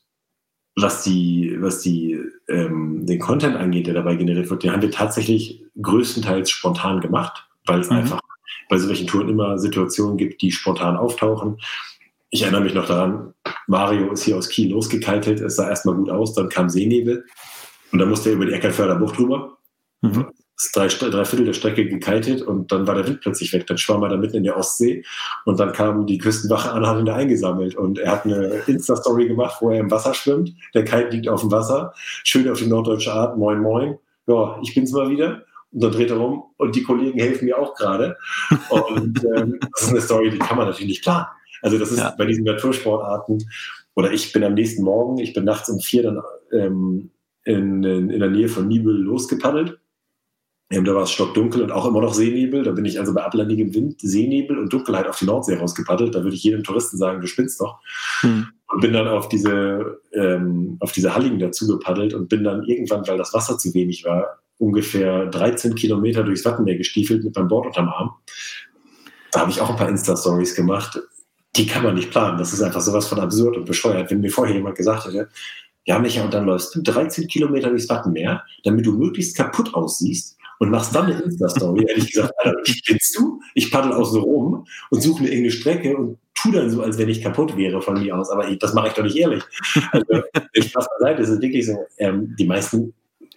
was die, was die, ähm, den Content angeht, der dabei generiert wird, den haben wir tatsächlich größtenteils spontan gemacht, weil es mhm. einfach bei solchen Touren immer Situationen gibt, die spontan auftauchen. Ich erinnere mich noch daran, Mario ist hier aus Kiel losgekaltet, es sah erstmal gut aus, dann kam Seenebel und dann musste er über die Eckernförder Bucht rüber. Mhm drei, drei Viertel der Strecke gekitet und dann war der Wind plötzlich weg. Dann schwamm er da mitten in der Ostsee und dann kam die Küstenwache an hat ihn da eingesammelt. Und er hat eine Insta-Story gemacht, wo er im Wasser schwimmt. Der Kite liegt auf dem Wasser, schön auf die norddeutsche Art, moin moin. Ja, ich bin's mal wieder. Und dann dreht er um und die Kollegen helfen mir auch gerade. Und ähm, das ist eine Story, die kann man natürlich nicht planen. Also das ist ja. bei diesen Natursportarten, oder ich bin am nächsten Morgen, ich bin nachts um vier dann ähm, in, in, in der Nähe von Nibel losgepaddelt ähm, da war es stockdunkel und auch immer noch Seenebel. Da bin ich also bei ablandigem Wind, Seenebel und Dunkelheit auf die Nordsee rausgepaddelt. Da würde ich jedem Touristen sagen, du spinnst doch. Hm. Und bin dann auf diese, ähm, auf diese Halligen dazu gepaddelt und bin dann irgendwann, weil das Wasser zu wenig war, ungefähr 13 Kilometer durchs Wattenmeer gestiefelt mit meinem Board unterm Arm. Da habe ich auch ein paar Insta-Stories gemacht. Die kann man nicht planen. Das ist einfach sowas von absurd und bescheuert. Wenn mir vorher jemand gesagt hätte, ja, Micha, und dann läufst du 13 Kilometer durchs Wattenmeer, damit du möglichst kaputt aussiehst, und machst dann eine Insta-Story, hätte ich gesagt, Alter, spinnst du? Ich paddel außen rum und suche mir irgendeine Strecke und tu dann so, als wenn ich kaputt wäre von mir aus. Aber ich, das mache ich doch nicht ehrlich. Also, Spaß beiseite, es ist wirklich so, ähm, die meisten,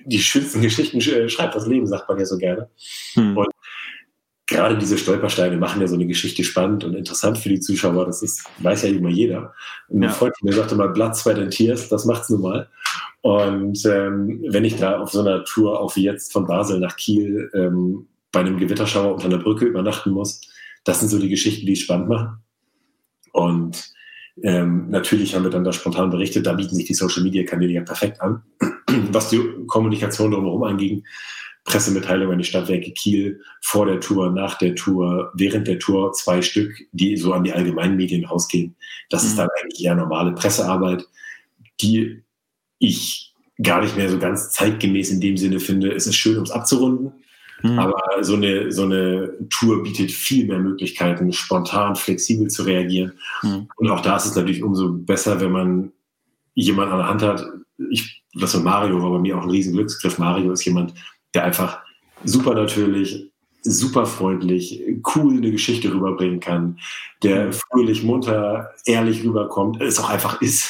die schönsten Geschichten äh, schreibt das Leben, sagt man ja so gerne. Hm. Und gerade diese Stolpersteine machen ja so eine Geschichte spannend und interessant für die Zuschauer. Das ist, weiß ja immer jeder. Und ein ja. Freund von mir sagte mal, Blood, Sweat and Tears, das macht's nun mal. Und ähm, wenn ich da auf so einer Tour, auch wie jetzt von Basel nach Kiel, ähm, bei einem Gewitterschauer unter einer Brücke übernachten muss, das sind so die Geschichten, die es spannend machen. Und Ähm, natürlich haben wir dann da spontan berichtet, da bieten sich die Social-Media-Kanäle ja perfekt an. Was die Kommunikation drumherum anging, Pressemitteilung an die Stadtwerke Kiel vor der Tour, nach der Tour, während der Tour zwei Stück, die so an die allgemeinen Medien rausgehen. Das mhm. ist dann eigentlich eher normale Pressearbeit, die ich gar nicht mehr so ganz zeitgemäß in dem Sinne finde. Es ist schön, um es abzurunden. Mhm. Aber so eine, so eine Tour bietet viel mehr Möglichkeiten, spontan, flexibel zu reagieren. Mhm. Und auch da ist es natürlich umso besser, wenn man jemanden an der Hand hat. Ich, das mit Mario war bei mir auch ein riesen Glücksgriff. Mario ist jemand, der einfach super natürlich, super freundlich, cool eine Geschichte rüberbringen kann, der mhm. fröhlich, munter, ehrlich rüberkommt, es auch einfach ist.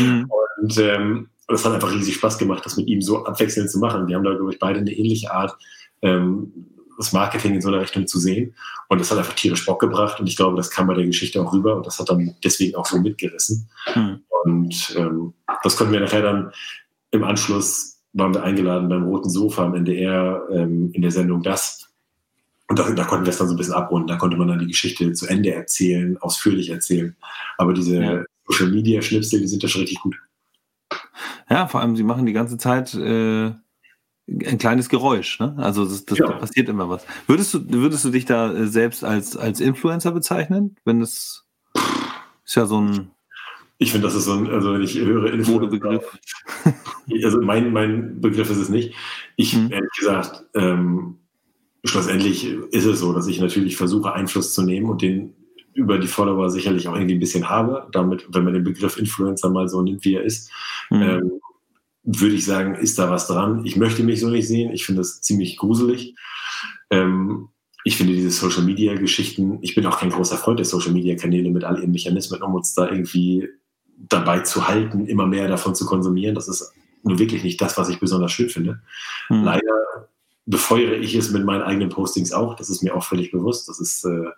Mhm. Und ähm, das hat einfach riesig Spaß gemacht, das mit ihm so abwechselnd zu machen. Wir haben da, glaube ich, beide eine ähnliche Art, ähm, das Marketing in so einer Richtung zu sehen. Und das hat einfach tierisch Bock gebracht. Und ich glaube, das kam bei der Geschichte auch rüber. Und das hat dann deswegen auch so mitgerissen. Mhm. Und ähm, das konnten wir nachher dann im Anschluss, waren wir eingeladen beim Roten Sofa am NDR ähm, in der Sendung Das. Und da, da, konnten wir es dann so ein bisschen abrunden. Da konnte man dann die Geschichte zu Ende erzählen, ausführlich erzählen. Aber diese ja. Social Media Schnipsel, die sind da schon richtig gut. Ja, vor allem, sie machen die ganze Zeit äh, ein kleines Geräusch. Ne? Also das, das, ja. da passiert immer was. Würdest du, würdest du dich da äh, selbst als, als Influencer bezeichnen? Wenn es ist ja so ein. Ich finde, das ist so ein, also wenn ich höre Influencer. also mein, mein Begriff ist es nicht. Ich, hm. ehrlich gesagt, ähm, schlussendlich ist es so, dass ich natürlich versuche, Einfluss zu nehmen und den über die Follower sicherlich auch irgendwie ein bisschen habe. Damit, wenn man den Begriff Influencer mal so nimmt, wie er ist, mhm. ähm, würde ich sagen, ist da was dran. Ich möchte mich so nicht sehen. Ich finde das ziemlich gruselig. Ähm, ich finde diese Social Media Geschichten, ich bin auch kein großer Freund der Social Media Kanäle mit all ihren Mechanismen, um uns da irgendwie dabei zu halten, immer mehr davon zu konsumieren. Das ist nur wirklich nicht das, was ich besonders schön finde. Mhm. Leider befeuere ich es mit meinen eigenen Postings auch. Das ist mir auch völlig bewusst. Das ist äh,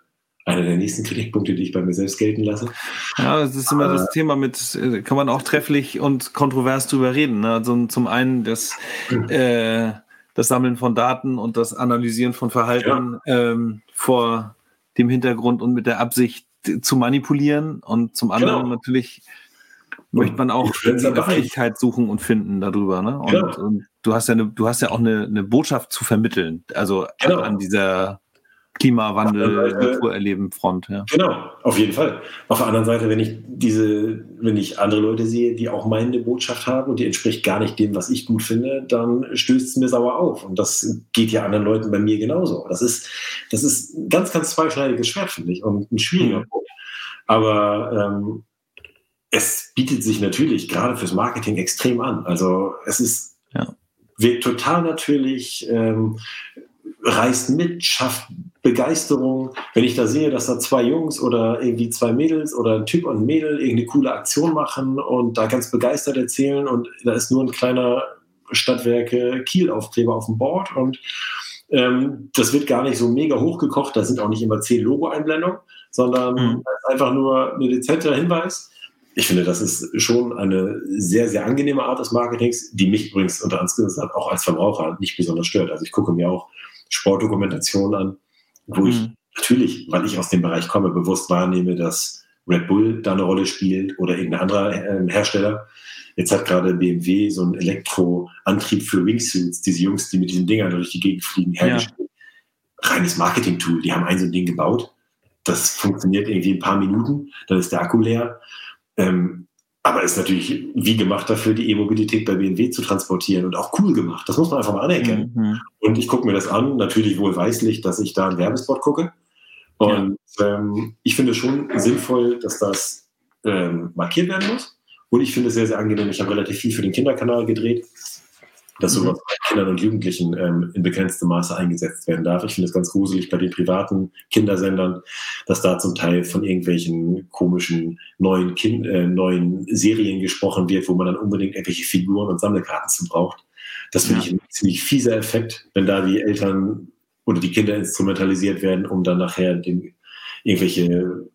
einer der nächsten Kritikpunkte, die ich bei mir selbst gelten lasse. Ja, das ist immer das Thema mit, äh, kann man auch trefflich und kontrovers drüber reden. Ne? Also zum einen das, mhm. äh, das Sammeln von Daten und das Analysieren von Verhalten ja. ähm, vor dem Hintergrund und mit der Absicht zu manipulieren und zum anderen genau. natürlich möchte man auch die Öffentlichkeit suchen und finden darüber. Ne? Und, genau. und, du hast ja eine, du hast ja auch eine, eine Botschaft zu vermitteln, also genau. an dieser Klimawandel, Naturerleben Front. Ja. Genau, auf jeden Fall. Auf der anderen Seite, wenn ich diese, wenn ich andere Leute sehe, die auch meine Botschaft haben und die entspricht gar nicht dem, was ich gut finde, dann stößt es mir sauer auf. Und das geht ja anderen Leuten bei mir genauso. Das ist, das ist ein ganz, ganz zweischneidiges Schwert, finde ich, und ein schwieriger mhm. Punkt. Aber ähm, es bietet sich natürlich gerade fürs Marketing extrem an. Also es ist ja. wirkt total natürlich. Ähm, reißt mit, schafft Begeisterung. Wenn ich da sehe, dass da zwei Jungs oder irgendwie zwei Mädels oder ein Typ und ein Mädel irgendeine coole Aktion machen und da ganz begeistert erzählen und da ist nur ein kleiner Stadtwerke Kiel-Aufkleber auf dem Board und ähm, das wird gar nicht so mega hochgekocht, da sind auch nicht immer zehn Logo-Einblendungen, sondern mhm. einfach nur ein dezenter Hinweis. Ich finde, das ist schon eine sehr, sehr angenehme Art des Marketings, die mich übrigens unter anderem auch als Verbraucher nicht besonders stört. Also ich gucke mir auch Sportdokumentationen an, wo mhm. ich natürlich, weil ich aus dem Bereich komme, bewusst wahrnehme, dass Red Bull da eine Rolle spielt oder irgendein anderer äh, Hersteller. Jetzt hat gerade BMW so einen Elektroantrieb für Wingsuits, diese Jungs, die mit diesen Dingern durch die Gegend fliegen, hergestellt. Ja. Reines Marketing-Tool. Die haben ein so ein Ding gebaut. Das funktioniert irgendwie ein paar Minuten, dann ist der Akku leer. Ähm, aber ist natürlich wie gemacht dafür, die E-Mobilität bei BMW zu transportieren und auch cool gemacht. Das muss man einfach mal anerkennen. Mhm. Und ich gucke mir das an, natürlich wohlweislich, dass ich da einen Werbespot gucke. Und ja. ähm, ich finde schon sinnvoll, dass das ähm, markiert werden muss. Und ich finde es sehr, sehr angenehm. Ich habe relativ viel für den Kinderkanal gedreht dass sowas bei Kindern und Jugendlichen ähm, in begrenztem Maße eingesetzt werden darf. Ich finde es ganz gruselig bei den privaten Kindersendern, dass da zum Teil von irgendwelchen komischen neuen, kind, äh, neuen Serien gesprochen wird, wo man dann unbedingt irgendwelche Figuren und Sammelkarten zu braucht. Das finde ja. ich ein ziemlich fieser Effekt, wenn da die Eltern oder die Kinder instrumentalisiert werden, um dann nachher den, irgendwelche,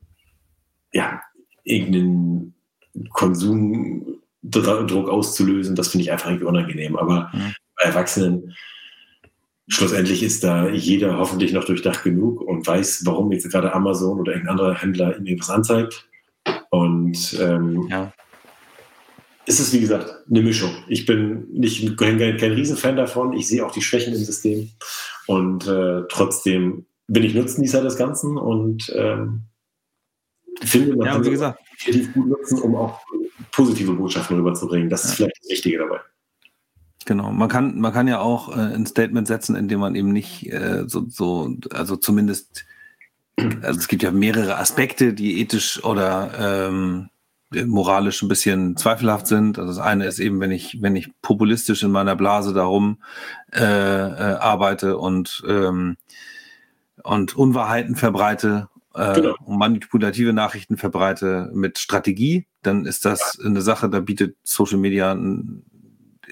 ja, irgendeinen Konsum Druck auszulösen, das finde ich einfach irgendwie unangenehm. Aber mhm. Bei Erwachsenen, schlussendlich ist da jeder hoffentlich noch durchdacht genug und weiß, warum jetzt gerade Amazon oder irgendein anderer Händler ihm irgendwas anzeigt. Und ähm, ja. es ist, wie gesagt, eine Mischung. Ich bin nicht kein, kein Riesenfan davon. Ich sehe auch die Schwächen im System. Und äh, trotzdem bin ich Nutznießer des Ganzen und ähm, finde, man ja, kann wie gesagt, gut nutzen, um auch positive Botschaften rüberzubringen. Das ist vielleicht das Wichtige dabei. Genau, man kann, man kann ja auch äh, ein Statement setzen, indem man eben nicht äh, so, so, also zumindest, also es gibt ja mehrere Aspekte, die ethisch oder ähm, moralisch ein bisschen zweifelhaft sind. Also das eine ist eben, wenn ich, wenn ich populistisch in meiner Blase darum äh, äh, arbeite und ähm, und Unwahrheiten verbreite äh, genau. und manipulative Nachrichten verbreite mit Strategie, dann ist das eine Sache, da bietet Social Media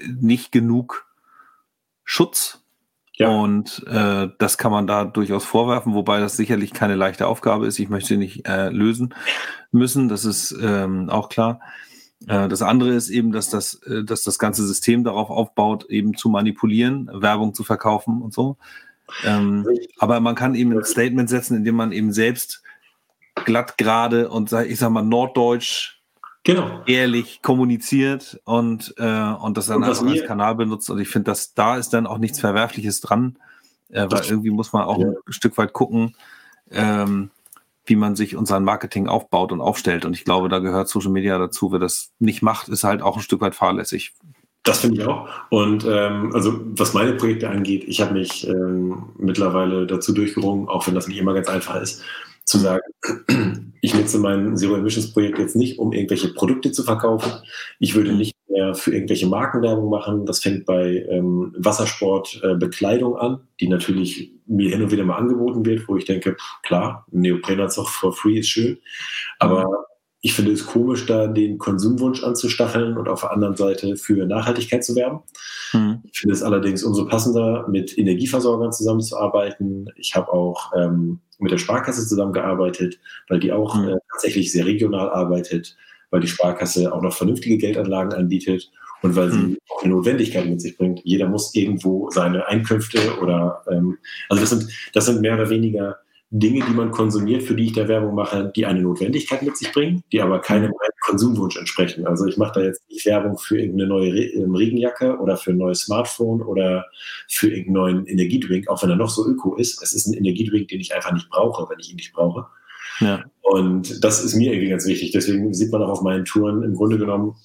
nicht genug Schutz. Ja. Und äh, das kann man da durchaus vorwerfen, wobei das sicherlich keine leichte Aufgabe ist. Ich möchte nicht äh, lösen müssen, das ist ähm, auch klar. Äh, das andere ist eben, dass das, äh, dass das ganze System darauf aufbaut, eben zu manipulieren, Werbung zu verkaufen und so. Ähm, aber man kann eben ein Statement setzen, indem man eben selbst glatt gerade und ich sag mal norddeutsch genau. ehrlich kommuniziert und, äh, und das dann und als, als Kanal benutzt. Und ich finde, dass da ist dann auch nichts Verwerfliches dran, äh, weil irgendwie muss man auch ja. ein Stück weit gucken, ähm, wie man sich unser Marketing aufbaut und aufstellt. Und ich glaube, da gehört Social Media dazu. Wer das nicht macht, ist halt auch ein Stück weit fahrlässig. Das finde ich auch. Und ähm, also was meine Projekte angeht, ich habe mich ähm, mittlerweile dazu durchgerungen, auch wenn das nicht immer ganz einfach ist, zu sagen, ich nutze mein Zero Emissions Projekt jetzt nicht, um irgendwelche Produkte zu verkaufen. Ich würde nicht mehr für irgendwelche Markenwerbung machen. Das fängt bei ähm, Wassersportbekleidung äh, an, die natürlich mir hin und wieder mal angeboten wird, wo ich denke, klar, Neoprenanzug for free ist schön. Aber ich finde es komisch, da den Konsumwunsch anzustacheln und auf der anderen Seite für Nachhaltigkeit zu werben. Mhm. Ich finde es allerdings umso passender, mit Energieversorgern zusammenzuarbeiten. Ich habe auch ähm, mit der Sparkasse zusammengearbeitet, weil die auch mhm. äh, tatsächlich sehr regional arbeitet, weil die Sparkasse auch noch vernünftige Geldanlagen anbietet und weil sie mhm. auch eine Notwendigkeit mit sich bringt. Jeder muss irgendwo seine Einkünfte oder ähm, also das sind das sind mehr oder weniger Dinge, die man konsumiert, für die ich da Werbung mache, die eine Notwendigkeit mit sich bringen, die aber keinem Konsumwunsch entsprechen. Also ich mache da jetzt nicht Werbung für irgendeine neue Re ähm, Regenjacke oder für ein neues Smartphone oder für irgendeinen neuen Energiedrink, auch wenn er noch so öko ist. Es ist ein Energiedrink, den ich einfach nicht brauche, wenn ich ihn nicht brauche. Ja. Und das ist mir irgendwie ganz wichtig. Deswegen sieht man auch auf meinen Touren im Grunde genommen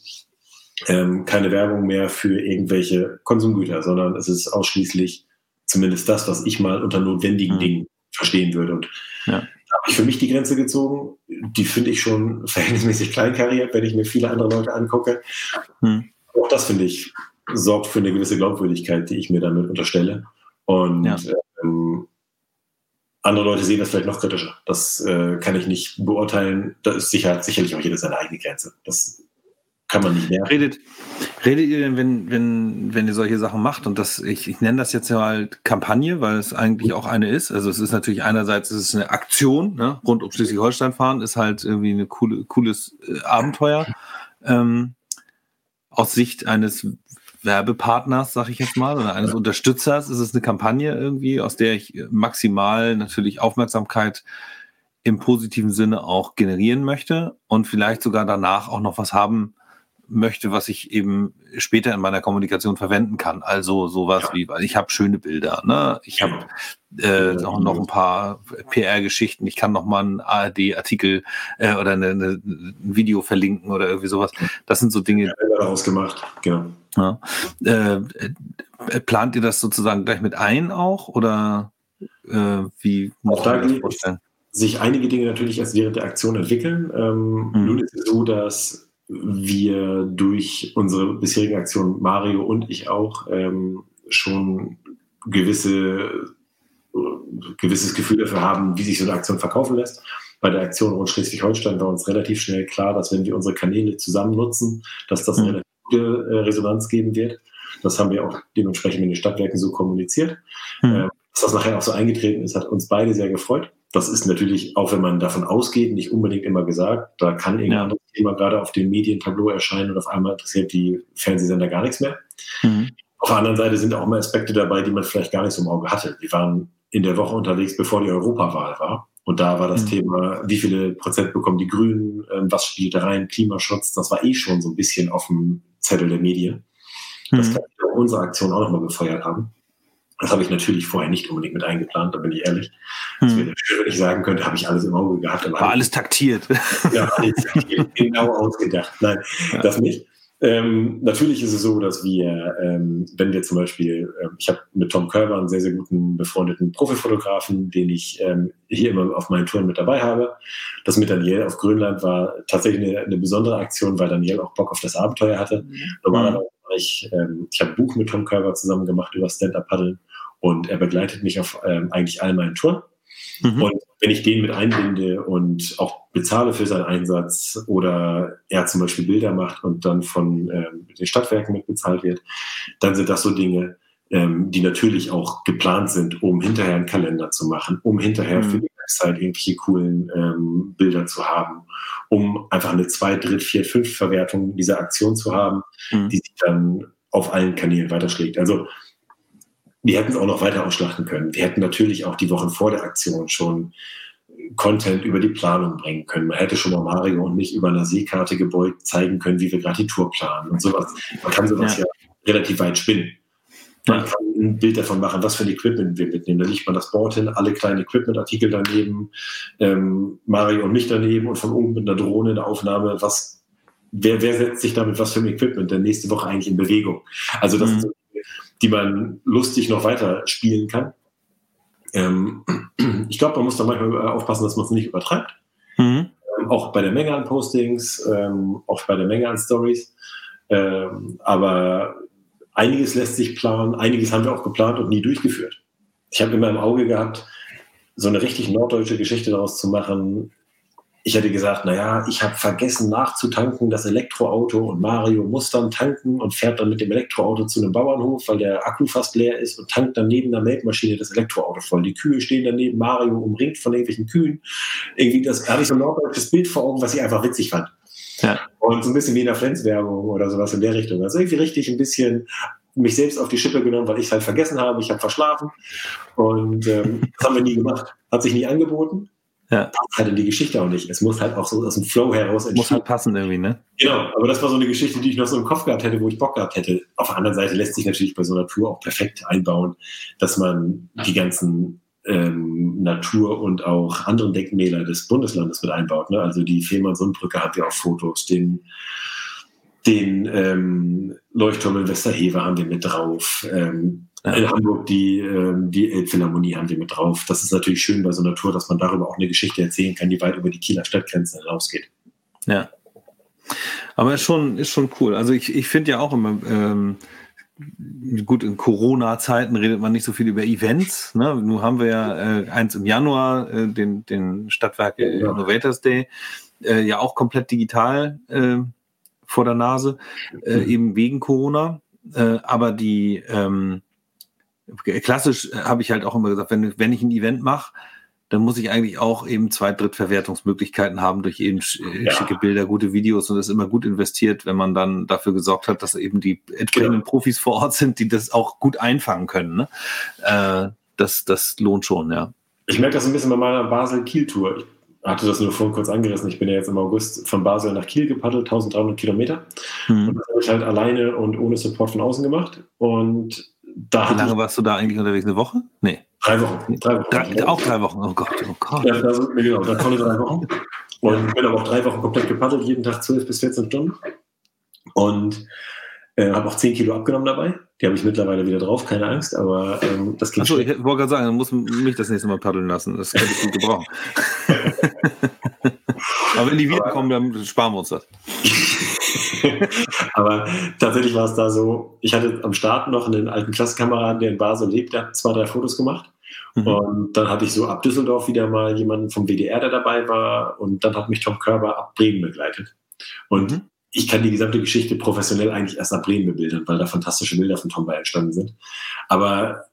ähm, keine Werbung mehr für irgendwelche Konsumgüter, sondern es ist ausschließlich zumindest das, was ich mal unter notwendigen mhm. Dingen verstehen würde. Und ja. da habe ich für mich die Grenze gezogen. Die finde ich schon verhältnismäßig kleinkariert, wenn ich mir viele andere Leute angucke. Hm. Auch das finde ich sorgt für eine gewisse Glaubwürdigkeit, die ich mir damit unterstelle. Und ja. ähm, andere Leute sehen das vielleicht noch kritischer. Das äh, kann ich nicht beurteilen. Da ist sicher, sicherlich auch jeder seine eigene Grenze. Das kann man nicht mehr. Redet, redet ihr denn, wenn, wenn, wenn ihr solche Sachen macht? Und das, ich, ich nenne das jetzt ja halt Kampagne, weil es eigentlich auch eine ist. Also es ist natürlich einerseits es ist eine Aktion, ne? rund um Schleswig-Holstein fahren, ist halt irgendwie ein coole, cooles äh, Abenteuer. Ähm, aus Sicht eines Werbepartners, sag ich jetzt mal, oder eines Unterstützers ist es eine Kampagne irgendwie, aus der ich maximal natürlich Aufmerksamkeit im positiven Sinne auch generieren möchte und vielleicht sogar danach auch noch was haben möchte, was ich eben später in meiner Kommunikation verwenden kann. Also sowas ja. wie, weil ich habe schöne Bilder, ne? Ich habe äh, auch noch ein paar PR-Geschichten. Ich kann noch mal einen ARD-Artikel äh, oder eine, eine, ein Video verlinken oder irgendwie sowas. Das sind so Dinge. Ja, daraus gemacht, genau. Ja. Äh, plant ihr das sozusagen gleich mit ein auch oder äh, wie muss man das vorstellen? Sich einige Dinge natürlich erst während der Aktion entwickeln. Ähm, mhm. Nun ist es so, dass wir durch unsere bisherige Aktion, Mario und ich auch, ähm, schon gewisse, gewisses Gefühl dafür haben, wie sich so eine Aktion verkaufen lässt. Bei der Aktion rund Schleswig-Holstein war uns relativ schnell klar, dass wenn wir unsere Kanäle zusammen nutzen, dass das eine mhm. gute äh, Resonanz geben wird. Das haben wir auch dementsprechend mit den Stadtwerken so kommuniziert. Mhm. Dass das nachher auch so eingetreten ist, hat uns beide sehr gefreut. Das ist natürlich, auch wenn man davon ausgeht, nicht unbedingt immer gesagt. Da kann irgendein ja. anderes Thema gerade auf dem Medientableau erscheinen und auf einmal interessiert die Fernsehsender gar nichts mehr. Mhm. Auf der anderen Seite sind auch mal Aspekte dabei, die man vielleicht gar nicht so im Auge hatte. Die waren in der Woche unterwegs, bevor die Europawahl war. Und da war das mhm. Thema, wie viele Prozent bekommen die Grünen, ähm, was spielt da rein, Klimaschutz, das war eh schon so ein bisschen auf dem Zettel der Medien. Das mhm. kann unsere Aktion auch nochmal befeuert haben. Das habe ich natürlich vorher nicht unbedingt mit eingeplant, da bin ich ehrlich. Hm. Das wäre schön, wenn ich sagen könnte, habe ich alles im Auge gehabt. War alles taktiert. Ja, alles taktiert, genau ausgedacht. Nein, ja. das nicht. Ähm, natürlich ist es so, dass wir, ähm, wenn wir zum Beispiel, äh, ich habe mit Tom Körber einen sehr, sehr guten befreundeten Profifotografen, den ich ähm, hier immer auf meinen Touren mit dabei habe. Das mit Daniel auf Grönland war tatsächlich eine, eine besondere Aktion, weil Daniel auch Bock auf das Abenteuer hatte. Mhm. Normalerweise ich, ähm, ich habe ein Buch mit Tom Körber zusammen gemacht über Stand-Up-Paddeln und er begleitet mich auf ähm, eigentlich all meinen Touren. Mhm. Und wenn ich den mit einbinde und auch bezahle für seinen Einsatz oder er zum Beispiel Bilder macht und dann von ähm, den Stadtwerken mitbezahlt wird, dann sind das so Dinge, ähm, die natürlich auch geplant sind, um hinterher einen Kalender zu machen, um hinterher mhm. für die Website irgendwelche coolen ähm, Bilder zu haben, um einfach eine zwei, dritt, vier, fünf Verwertung dieser Aktion zu haben, mhm. die sich dann auf allen Kanälen weiterschlägt. Also wir hätten es auch noch weiter ausschlachten können. Wir hätten natürlich auch die Wochen vor der Aktion schon Content über die Planung bringen können. Man hätte schon mal Mario und mich über eine Seekarte gebeugt zeigen können, wie wir gerade die Tour planen und sowas. Man kann sowas ja, ja relativ weit spinnen. Man kann ein Bild davon machen, was für ein Equipment wir mitnehmen. Da liegt man das Board hin, alle kleinen Equipment-Artikel daneben, ähm, Mario und mich daneben und von oben mit einer Drohne eine Aufnahme, was, wer, wer setzt sich damit was für ein Equipment denn nächste Woche eigentlich in Bewegung? Also das mhm. sind die man lustig noch weiter spielen kann. Ähm, ich glaube, man muss da manchmal aufpassen, dass man es nicht übertreibt. Mhm. Ähm, auch bei der Menge an Postings, ähm, auch bei der Menge an Stories. Ähm, aber einiges lässt sich planen, einiges haben wir auch geplant und nie durchgeführt. Ich habe immer im Auge gehabt, so eine richtig norddeutsche Geschichte daraus zu machen, ich hätte gesagt, naja, ich habe vergessen nachzutanken, das Elektroauto und Mario muss dann tanken und fährt dann mit dem Elektroauto zu einem Bauernhof, weil der Akku fast leer ist und tankt dann neben der Melkmaschine das Elektroauto voll. Die Kühe stehen daneben, Mario umringt von irgendwelchen Kühen. Irgendwie, das habe ich so ein norddeutsches Bild vor Augen, was ich einfach witzig fand. Ja. Und so ein bisschen wie in der Flens-Werbung oder sowas in der Richtung. Also irgendwie richtig ein bisschen mich selbst auf die Schippe genommen, weil ich es halt vergessen habe. Ich habe verschlafen und ähm, das haben wir nie gemacht. Hat sich nie angeboten. Ja. Passt halt in die Geschichte auch nicht. Es muss halt auch so aus dem Flow heraus entstehen. Muss halt passen irgendwie, ne? Genau, aber das war so eine Geschichte, die ich noch so im Kopf gehabt hätte, wo ich Bock gehabt hätte. Auf der anderen Seite lässt sich natürlich bei so einer Tour auch perfekt einbauen, dass man die ganzen ähm, Natur- und auch anderen Denkmäler des Bundeslandes mit einbaut. Ne? Also die Fehmarn-Sundbrücke hat ja auch Fotos, den, den ähm, Leuchtturm in Westerhewe haben wir mit drauf. Ähm, in Hamburg die, ähm, die Elbphilharmonie haben wir mit drauf. Das ist natürlich schön bei so einer Tour, dass man darüber auch eine Geschichte erzählen kann, die weit über die Kieler Stadtgrenze hinausgeht. Ja. Aber ist schon, ist schon cool. Also ich, ich finde ja auch immer, ähm, gut, in Corona-Zeiten redet man nicht so viel über Events. Ne? Nun haben wir ja äh, eins im Januar, äh, den, den Stadtwerke ja. Innovators Day, äh, ja auch komplett digital äh, vor der Nase, äh, mhm. eben wegen Corona. Äh, aber die, ähm, klassisch äh, habe ich halt auch immer gesagt, wenn, wenn ich ein Event mache, dann muss ich eigentlich auch eben zwei Drittverwertungsmöglichkeiten haben durch eben äh, ja. schicke Bilder, gute Videos und das ist immer gut investiert, wenn man dann dafür gesorgt hat, dass eben die entsprechenden genau. Profis vor Ort sind, die das auch gut einfangen können. Ne? Äh, das, das lohnt schon, ja. Ich merke das ein bisschen bei meiner Basel-Kiel-Tour. Ich hatte das nur vorhin kurz angerissen. Ich bin ja jetzt im August von Basel nach Kiel gepaddelt, 1300 Kilometer. Mhm. Und das habe ich halt alleine und ohne Support von außen gemacht. Und da Wie lange warst du da eigentlich unterwegs? Eine Woche? Nee. Drei Wochen. Drei Wochen. Drei, auch drei Wochen. Oh Gott, oh Gott. Ja, also, genau, da volle drei Wochen. Und bin aber auch drei Wochen komplett gepaddelt, jeden Tag 12 bis 14 Stunden. Und äh, habe auch 10 Kilo abgenommen dabei. Die habe ich mittlerweile wieder drauf, keine Angst, aber ähm, das geht Achso, ich wollte gerade sagen, dann muss mich das nächste Mal paddeln lassen. Das könnte ich gut gebrauchen. aber wenn die wiederkommen, dann sparen wir uns das. Aber tatsächlich war es da so, ich hatte am Start noch einen alten Klassenkameraden, der in Basel lebt, der hat zwei, drei Fotos gemacht. Mhm. Und dann hatte ich so ab Düsseldorf wieder mal jemanden vom WDR, der dabei war. Und dann hat mich Tom Körber ab Bremen begleitet. Und mhm. ich kann die gesamte Geschichte professionell eigentlich erst ab Bremen bebildern, weil da fantastische Bilder von Tom bei entstanden sind. Aber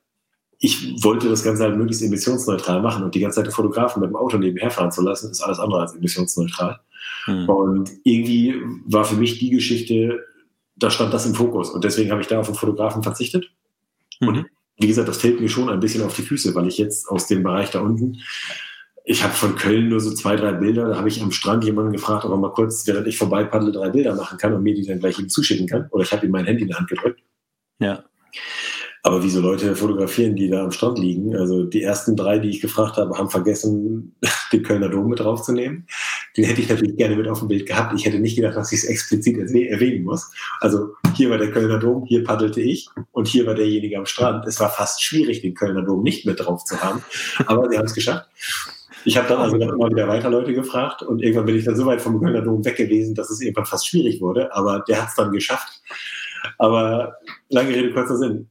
ich wollte das Ganze halt möglichst emissionsneutral machen und die ganze Zeit den Fotografen mit dem Auto nebenher fahren zu lassen, ist alles andere als emissionsneutral. Mhm. Und irgendwie war für mich die Geschichte, da stand das im Fokus. Und deswegen habe ich da auf den Fotografen verzichtet. Mhm. Und wie gesagt, das fällt mir schon ein bisschen auf die Füße, weil ich jetzt aus dem Bereich da unten ich habe von Köln nur so zwei, drei Bilder. Da habe ich am Strand jemanden gefragt, ob er mal kurz, während ich vorbei paddle, drei Bilder machen kann und mir die dann gleich ihm zuschicken kann. Oder ich habe ihm mein Handy in die Hand gedrückt. Ja. Aber wie so Leute fotografieren, die da am Strand liegen. Also die ersten drei, die ich gefragt habe, haben vergessen, den Kölner Dom mit draufzunehmen. Den hätte ich natürlich gerne mit auf dem Bild gehabt. Ich hätte nicht gedacht, dass ich es explizit erwähnen muss. Also hier war der Kölner Dom, hier paddelte ich und hier war derjenige am Strand. Es war fast schwierig, den Kölner Dom nicht mit drauf zu haben. Aber sie haben es geschafft. Ich habe dann also dann immer wieder weiter Leute gefragt und irgendwann bin ich dann so weit vom Kölner Dom weg gewesen, dass es irgendwann fast schwierig wurde. Aber der hat es dann geschafft. Aber lange Rede, kurzer Sinn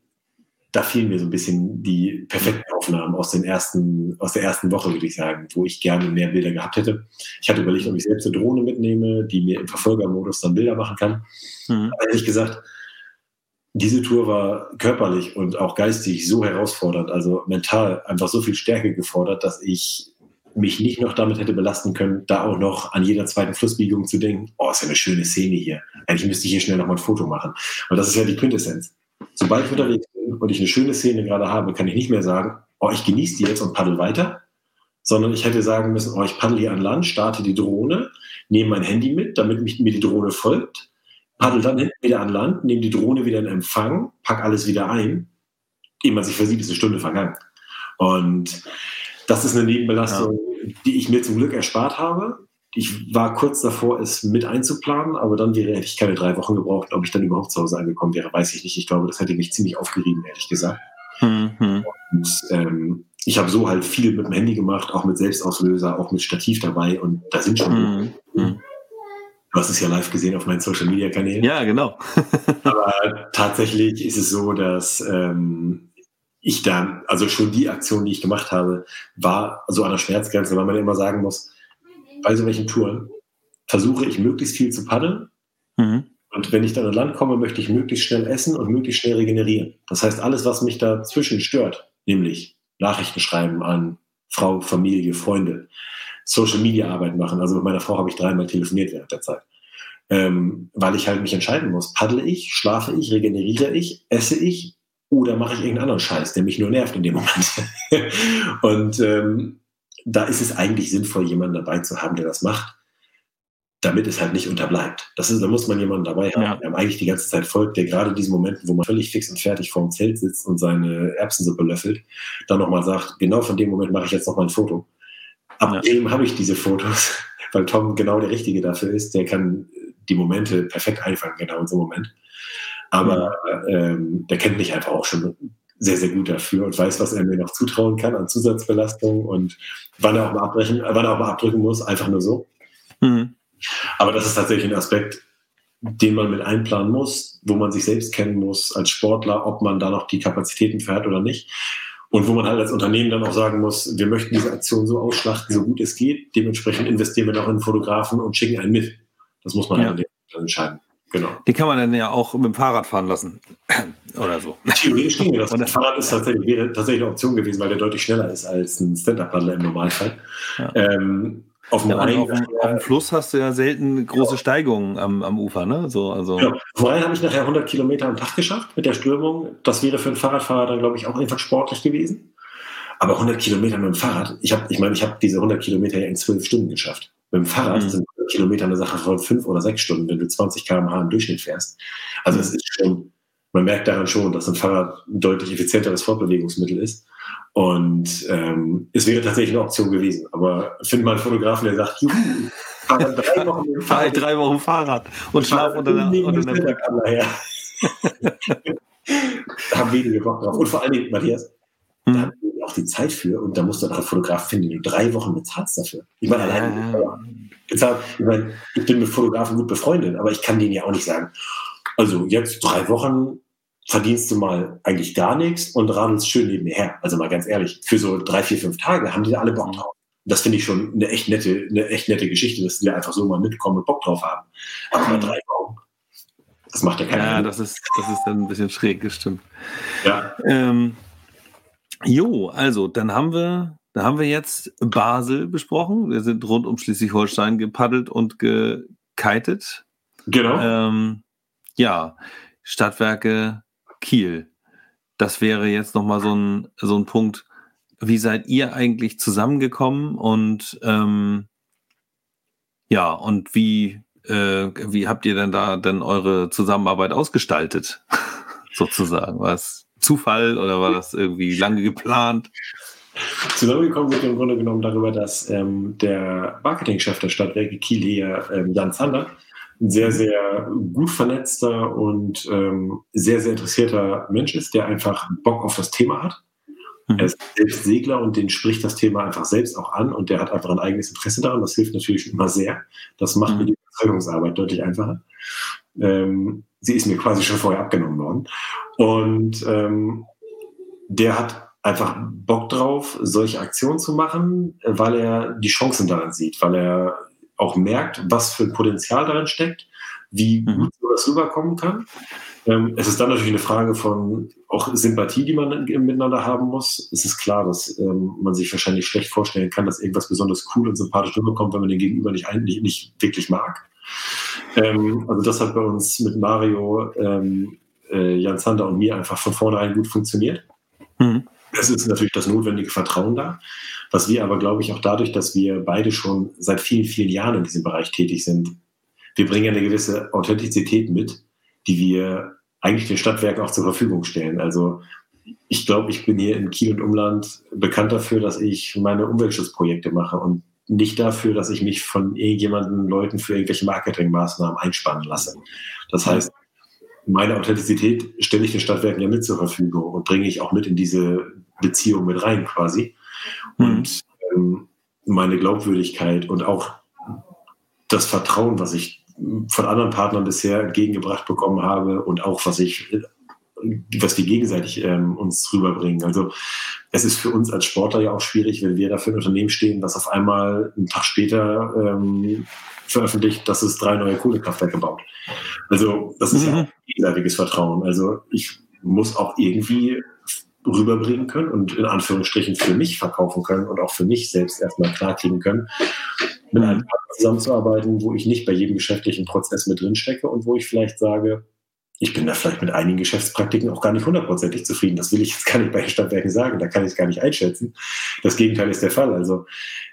da fielen mir so ein bisschen die perfekten Aufnahmen aus, den ersten, aus der ersten Woche, würde ich sagen, wo ich gerne mehr Bilder gehabt hätte. Ich hatte überlegt, ob ich selbst eine Drohne mitnehme, die mir im Verfolgermodus dann Bilder machen kann. Mhm. Aber ehrlich gesagt, diese Tour war körperlich und auch geistig so herausfordernd, also mental einfach so viel Stärke gefordert, dass ich mich nicht noch damit hätte belasten können, da auch noch an jeder zweiten Flussbiegung zu denken, oh, ist ja eine schöne Szene hier. Eigentlich müsste ich hier schnell noch mal ein Foto machen. Und das ist ja die Quintessenz. Sobald ich unterwegs bin und ich eine schöne Szene gerade habe, kann ich nicht mehr sagen, oh, ich genieße die jetzt und paddel weiter, sondern ich hätte sagen müssen, oh, ich paddel hier an Land, starte die Drohne, nehme mein Handy mit, damit mich, mir die Drohne folgt, paddel dann hinten wieder an Land, nehme die Drohne wieder in Empfang, pack alles wieder ein. Ehe man sich versieht, ist eine Stunde vergangen. Und das ist eine Nebenbelastung, ja. die ich mir zum Glück erspart habe ich war kurz davor, es mit einzuplanen, aber dann wäre, hätte ich keine drei Wochen gebraucht. Ob ich dann überhaupt zu Hause angekommen wäre, weiß ich nicht. Ich glaube, das hätte mich ziemlich aufgerieben, ehrlich gesagt. Mhm. Und ähm, ich habe so halt viel mit dem Handy gemacht, auch mit Selbstauslöser, auch mit Stativ dabei und da sind schon. Mhm. mhm. Du hast es ja live gesehen auf meinen Social Media Kanälen. Ja, genau. aber tatsächlich ist es so, dass ähm, ich dann, also schon die Aktion, die ich gemacht habe, war so an der Schmerzgrenze, weil man immer sagen muss, bei so welchen Touren versuche ich möglichst viel zu paddeln. Mhm. Und wenn ich dann an Land komme, möchte ich möglichst schnell essen und möglichst schnell regenerieren. Das heißt, alles, was mich dazwischen stört, nämlich Nachrichten schreiben an Frau, Familie, Freunde, Social Media Arbeit machen. Also mit meiner Frau habe ich dreimal telefoniert während der Zeit. Ähm, weil ich halt mich entscheiden muss. Paddle ich, schlafe ich, regeneriere ich, esse ich oder mache ich irgendeinen anderen Scheiß, der mich nur nervt in dem Moment. und ähm, da ist es eigentlich sinnvoll, jemanden dabei zu haben, der das macht, damit es halt nicht unterbleibt. Das ist, da muss man jemanden dabei haben, ja. der eigentlich die ganze Zeit folgt, der gerade diesen Momenten, wo man völlig fix und fertig vorm Zelt sitzt und seine Erbsensuppe löffelt, dann nochmal sagt, genau von dem Moment mache ich jetzt nochmal ein Foto. Ab ja. dem habe ich diese Fotos, weil Tom genau der Richtige dafür ist. Der kann die Momente perfekt einfangen, genau in so einem Moment. Aber ähm, der kennt mich einfach auch schon sehr, sehr gut dafür und weiß, was er mir noch zutrauen kann an Zusatzbelastung und wann er auch mal abbrechen, wann er auch mal abdrücken muss, einfach nur so. Mhm. Aber das ist tatsächlich ein Aspekt, den man mit einplanen muss, wo man sich selbst kennen muss als Sportler, ob man da noch die Kapazitäten für hat oder nicht. Und wo man halt als Unternehmen dann auch sagen muss, wir möchten diese Aktion so ausschlachten, so gut es geht. Dementsprechend investieren wir noch in Fotografen und schicken einen mit. Das muss man ja. halt entscheiden. Genau. Die kann man dann ja auch mit dem Fahrrad fahren lassen. Oder so. Theoretisch ginge das. Das Fahrrad ist tatsächlich, tatsächlich eine Option gewesen, weil der deutlich schneller ist als ein Stand-Up-Paddler im Normalfall. Ja. Ähm, auf dem, ja, Rhein, auf, auf dem Fluss hast du ja selten große ja. Steigungen am, am Ufer, ne? So, also. Ja. Auf Rhein habe ich nachher 100 Kilometer am Tag geschafft mit der Strömung. Das wäre für einen Fahrradfahrer dann, glaube ich, auch einfach sportlich gewesen. Aber 100 Kilometer mit dem Fahrrad, ich habe, ich meine, ich habe diese 100 Kilometer ja in zwölf Stunden geschafft. Mit dem Fahrrad mhm. sind Kilometer eine Sache von fünf oder sechs Stunden, wenn du 20 km/h im Durchschnitt fährst. Also es ist schon, man merkt daran schon, dass ein Fahrrad ein deutlich effizienteres Fortbewegungsmittel ist. Und ähm, es wäre tatsächlich eine Option gewesen. Aber find mal einen Fotografen, der sagt, juhu, fahre drei Wochen mit Fahrrad. drei Wochen Fahrrad und schlaf unter der, unter der Brücke. da haben wenige Bock drauf. Und vor allen Dingen, Matthias, da hm. haben auch die Zeit für und da musst du einen Fotograf finden, den du drei Wochen bezahlst dafür. Ich meine, allein ja. bezahlt. Ich meine, ich bin mit Fotografen gut befreundet, aber ich kann denen ja auch nicht sagen, also jetzt drei Wochen verdienst du mal eigentlich gar nichts und radelst schön nebenher. Also mal ganz ehrlich, für so drei, vier, fünf Tage haben die da alle Bock drauf. Das finde ich schon eine echt nette, eine echt nette Geschichte, dass die einfach so mal mitkommen und Bock drauf haben. Aber mal drei Wochen, das macht ja keiner. Ja, das ist, das ist dann ein bisschen schräg, gestimmt. Ja. Ähm, Jo, also dann haben wir, da haben wir jetzt Basel besprochen. Wir sind rund um Schleswig-Holstein gepaddelt und gekitet. Genau. Ähm, ja, Stadtwerke Kiel. Das wäre jetzt nochmal so ein, so ein Punkt. wie seid ihr eigentlich zusammengekommen und ähm, ja, und wie, äh, wie habt ihr denn da denn eure Zusammenarbeit ausgestaltet? Sozusagen. War es Zufall oder war das irgendwie lange geplant? Zusammengekommen sind wir im Grunde genommen darüber, dass ähm, der Marketingchef der Stadtwerke Kiel hier, ähm, Jan Zander, ein sehr, sehr gut vernetzter und ähm, sehr, sehr interessierter Mensch ist, der einfach Bock auf das Thema hat. Mhm. Er ist selbst Segler und den spricht das Thema einfach selbst auch an und der hat einfach ein eigenes Interesse daran. Das hilft natürlich immer sehr. Das macht mhm. mir die Überzeugungsarbeit deutlich einfacher. Ähm, sie ist mir quasi schon vorher abgenommen worden. Und ähm, der hat einfach Bock drauf, solche Aktionen zu machen, weil er die Chancen daran sieht, weil er auch merkt, was für ein Potenzial darin steckt, wie mhm. gut sowas rüberkommen kann. Ähm, es ist dann natürlich eine Frage von auch Sympathie, die man miteinander haben muss. Es ist klar, dass ähm, man sich wahrscheinlich schlecht vorstellen kann, dass irgendwas besonders cool und sympathisch rüberkommt, wenn man den Gegenüber nicht, nicht, nicht wirklich mag. Ähm, also das hat bei uns mit Mario, ähm, äh, Jan Zander und mir einfach von vornherein gut funktioniert. Mhm. Es ist natürlich das notwendige Vertrauen da, was wir aber, glaube ich, auch dadurch, dass wir beide schon seit vielen, vielen Jahren in diesem Bereich tätig sind, wir bringen eine gewisse Authentizität mit, die wir eigentlich den Stadtwerken auch zur Verfügung stellen. Also ich glaube, ich bin hier in Kiel und Umland bekannt dafür, dass ich meine Umweltschutzprojekte mache und nicht dafür, dass ich mich von irgendjemanden Leuten für irgendwelche Marketingmaßnahmen einspannen lasse. Das heißt, meine Authentizität stelle ich den Stadtwerken ja mit zur Verfügung und bringe ich auch mit in diese Beziehung mit rein quasi. Mhm. Und ähm, meine Glaubwürdigkeit und auch das Vertrauen, was ich von anderen Partnern bisher entgegengebracht bekommen habe und auch was ich was wir gegenseitig ähm, uns rüberbringen. Also es ist für uns als Sportler ja auch schwierig, wenn wir da für ein Unternehmen stehen, das auf einmal einen Tag später ähm, veröffentlicht, dass es drei neue Kohlekraftwerke baut. Also das ist mhm. ja gegenseitiges Vertrauen. Also ich muss auch irgendwie rüberbringen können und in Anführungsstrichen für mich verkaufen können und auch für mich selbst erstmal klarkriegen können, mit einem Partner zusammenzuarbeiten, wo ich nicht bei jedem geschäftlichen Prozess mit drin stecke und wo ich vielleicht sage, ich bin da vielleicht mit einigen Geschäftspraktiken auch gar nicht hundertprozentig zufrieden. Das will ich jetzt gar nicht bei den Stadtwerken sagen. Da kann ich es gar nicht einschätzen. Das Gegenteil ist der Fall. Also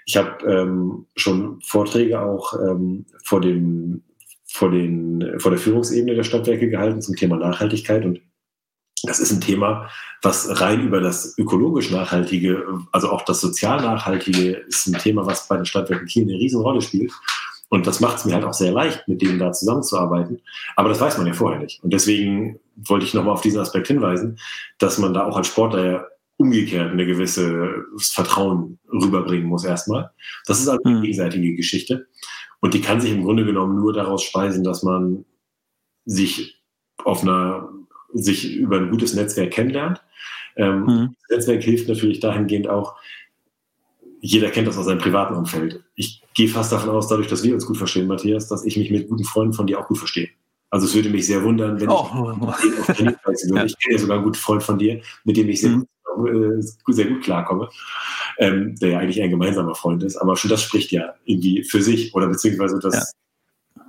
ich habe ähm, schon Vorträge auch ähm, vor, dem, vor, den, vor der Führungsebene der Stadtwerke gehalten zum Thema Nachhaltigkeit. Und das ist ein Thema, was rein über das ökologisch Nachhaltige, also auch das sozial Nachhaltige, ist ein Thema, was bei den Stadtwerken Kiel eine Riesenrolle spielt. Und das macht es mir halt auch sehr leicht, mit denen da zusammenzuarbeiten. Aber das weiß man ja vorher nicht. Und deswegen wollte ich nochmal auf diesen Aspekt hinweisen, dass man da auch als Sportler ja umgekehrt eine gewisse Vertrauen rüberbringen muss erstmal. Das ist also eine gegenseitige Geschichte. Und die kann sich im Grunde genommen nur daraus speisen, dass man sich auf einer, sich über ein gutes Netzwerk kennenlernt. Ähm, mhm. Das Netzwerk hilft natürlich dahingehend auch, jeder kennt das aus seinem privaten Umfeld. Ich gehe fast davon aus, dadurch, dass wir uns gut verstehen, Matthias, dass ich mich mit guten Freunden von dir auch gut verstehe. Also es würde mich sehr wundern, wenn oh. ich auf Tennis würde. Ja. Ich kenne ja sogar einen guten Freund von dir, mit dem ich sehr, mhm. gut, äh, sehr gut klarkomme, ähm, der ja eigentlich ein gemeinsamer Freund ist. Aber schon das spricht ja irgendwie für sich oder beziehungsweise dass ja.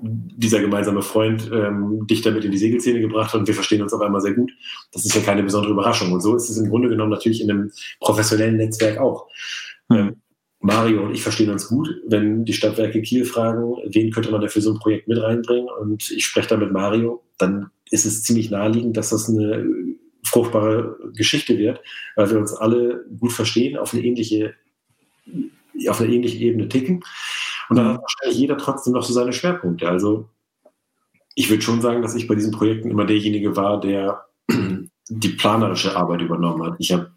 dieser gemeinsame Freund ähm, dich damit in die Segelszene gebracht hat und wir verstehen uns auf einmal sehr gut. Das ist ja keine besondere Überraschung. Und so ist es im Grunde genommen natürlich in einem professionellen Netzwerk auch. Mhm. Mario und ich verstehen uns gut. Wenn die Stadtwerke Kiel fragen, wen könnte man da für so ein Projekt mit reinbringen und ich spreche da mit Mario, dann ist es ziemlich naheliegend, dass das eine fruchtbare Geschichte wird, weil wir uns alle gut verstehen, auf eine ähnliche, auf eine ähnliche Ebene ticken. Und dann hat wahrscheinlich jeder trotzdem noch so seine Schwerpunkte. Also ich würde schon sagen, dass ich bei diesen Projekten immer derjenige war, der die planerische Arbeit übernommen hat. Ich habe